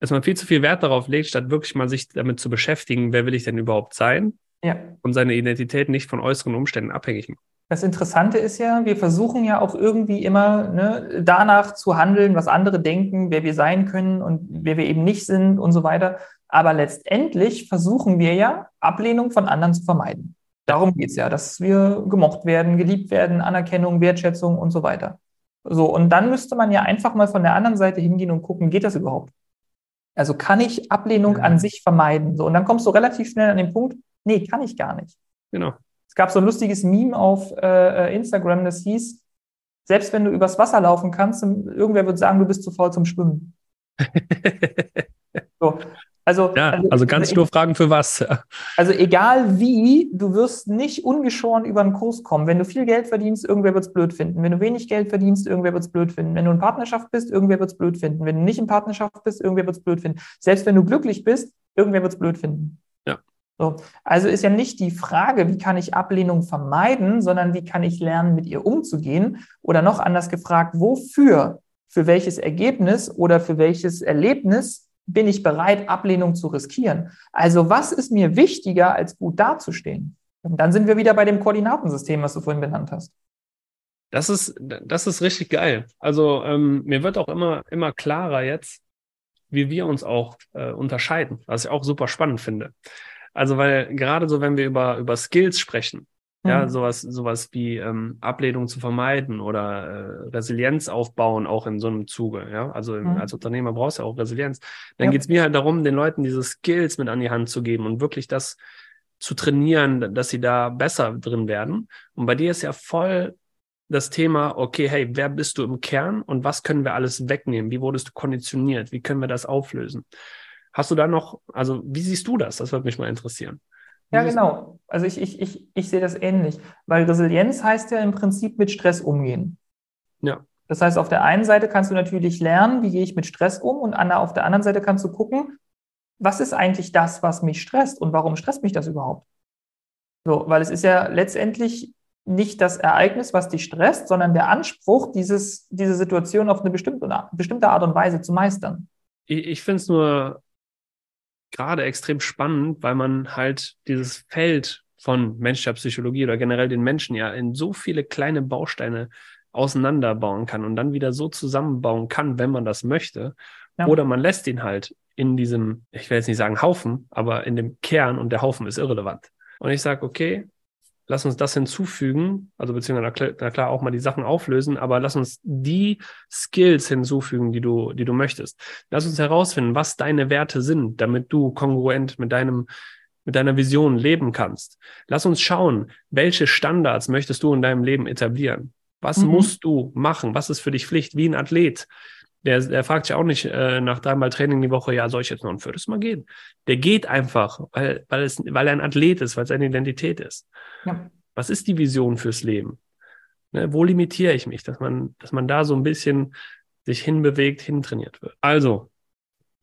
dass man viel zu viel Wert darauf legt, statt wirklich mal sich damit zu beschäftigen, wer will ich denn überhaupt sein? Ja. Und seine Identität nicht von äußeren Umständen abhängig machen. Das Interessante ist ja, wir versuchen ja auch irgendwie immer ne, danach zu handeln, was andere denken, wer wir sein können und wer wir eben nicht sind und so weiter. Aber letztendlich versuchen wir ja, Ablehnung von anderen zu vermeiden. Darum geht es ja, dass wir gemocht werden, geliebt werden, Anerkennung, Wertschätzung und so weiter. So, und dann müsste man ja einfach mal von der anderen Seite hingehen und gucken, geht das überhaupt? Also kann ich Ablehnung an sich vermeiden? So, und dann kommst du relativ schnell an den Punkt, nee, kann ich gar nicht. Genau. Es gab so ein lustiges Meme auf äh, Instagram, das hieß, selbst wenn du übers Wasser laufen kannst, irgendwer wird sagen, du bist zu faul zum Schwimmen. so. Also, ja, also, also ganz nur Fragen für was. Also egal wie, du wirst nicht ungeschoren über einen Kurs kommen. Wenn du viel Geld verdienst, irgendwer wird es blöd finden. Wenn du wenig Geld verdienst, irgendwer wird es blöd finden. Wenn du in Partnerschaft bist, irgendwer wird es blöd finden. Wenn du nicht in Partnerschaft bist, irgendwer wird es blöd finden. Selbst wenn du glücklich bist, irgendwer wird es blöd finden. Ja. So. Also ist ja nicht die Frage, wie kann ich Ablehnung vermeiden, sondern wie kann ich lernen, mit ihr umzugehen? Oder noch anders gefragt, wofür, für welches Ergebnis oder für welches Erlebnis bin ich bereit, Ablehnung zu riskieren? Also was ist mir wichtiger, als gut dazustehen? Und dann sind wir wieder bei dem Koordinatensystem, was du vorhin benannt hast. Das ist, das ist richtig geil. Also ähm, mir wird auch immer, immer klarer jetzt, wie wir uns auch äh, unterscheiden, was ich auch super spannend finde. Also weil gerade so, wenn wir über, über Skills sprechen, ja, mhm. sowas, sowas wie ähm, Ablehnung zu vermeiden oder äh, Resilienz aufbauen, auch in so einem Zuge. Ja, also mhm. als Unternehmer brauchst du ja auch Resilienz. Dann ja. geht es mir halt darum, den Leuten diese Skills mit an die Hand zu geben und wirklich das zu trainieren, dass sie da besser drin werden. Und bei dir ist ja voll das Thema, okay, hey, wer bist du im Kern und was können wir alles wegnehmen? Wie wurdest du konditioniert? Wie können wir das auflösen? Hast du da noch, also wie siehst du das? Das würde mich mal interessieren. Ja, genau. Also ich, ich, ich, ich sehe das ähnlich, weil Resilienz heißt ja im Prinzip mit Stress umgehen. Ja. Das heißt, auf der einen Seite kannst du natürlich lernen, wie gehe ich mit Stress um und auf der anderen Seite kannst du gucken, was ist eigentlich das, was mich stresst und warum stresst mich das überhaupt? So, weil es ist ja letztendlich nicht das Ereignis, was dich stresst, sondern der Anspruch, dieses, diese Situation auf eine bestimmte, bestimmte Art und Weise zu meistern. Ich, ich finde es nur gerade extrem spannend, weil man halt dieses Feld von menschlicher Psychologie oder generell den Menschen ja in so viele kleine Bausteine auseinanderbauen kann und dann wieder so zusammenbauen kann, wenn man das möchte. Ja. Oder man lässt ihn halt in diesem, ich will jetzt nicht sagen Haufen, aber in dem Kern und der Haufen ist irrelevant. Und ich sage, okay, lass uns das hinzufügen, also beziehungsweise na klar auch mal die Sachen auflösen, aber lass uns die Skills hinzufügen, die du, die du möchtest. Lass uns herausfinden, was deine Werte sind, damit du kongruent mit deinem mit deiner Vision leben kannst. Lass uns schauen, welche Standards möchtest du in deinem Leben etablieren? Was mhm. musst du machen? Was ist für dich Pflicht? Wie ein Athlet. Der, der fragt sich auch nicht äh, nach dreimal Training die Woche, ja, soll ich jetzt noch ein viertes Mal gehen? Der geht einfach, weil, weil, es, weil er ein Athlet ist, weil es seine Identität ist. Ja. Was ist die Vision fürs Leben? Ne, wo limitiere ich mich, dass man, dass man da so ein bisschen sich hinbewegt, hintrainiert wird. Also,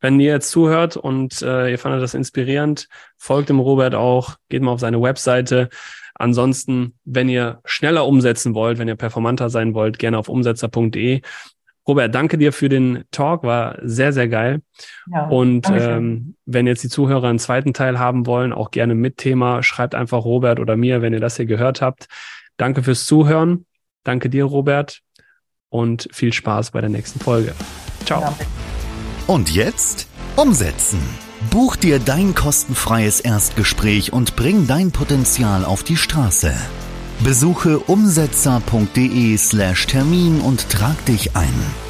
wenn ihr jetzt zuhört und äh, ihr fandet das inspirierend, folgt dem Robert auch, geht mal auf seine Webseite. Ansonsten, wenn ihr schneller umsetzen wollt, wenn ihr performanter sein wollt, gerne auf umsetzer.de. Robert, danke dir für den Talk, war sehr, sehr geil. Ja, und ähm, wenn jetzt die Zuhörer einen zweiten Teil haben wollen, auch gerne mit Thema, schreibt einfach Robert oder mir, wenn ihr das hier gehört habt. Danke fürs Zuhören. Danke dir, Robert. Und viel Spaß bei der nächsten Folge. Ciao. Ja. Und jetzt umsetzen. Buch dir dein kostenfreies Erstgespräch und bring dein Potenzial auf die Straße. Besuche umsetzer.de slash Termin und trag dich ein.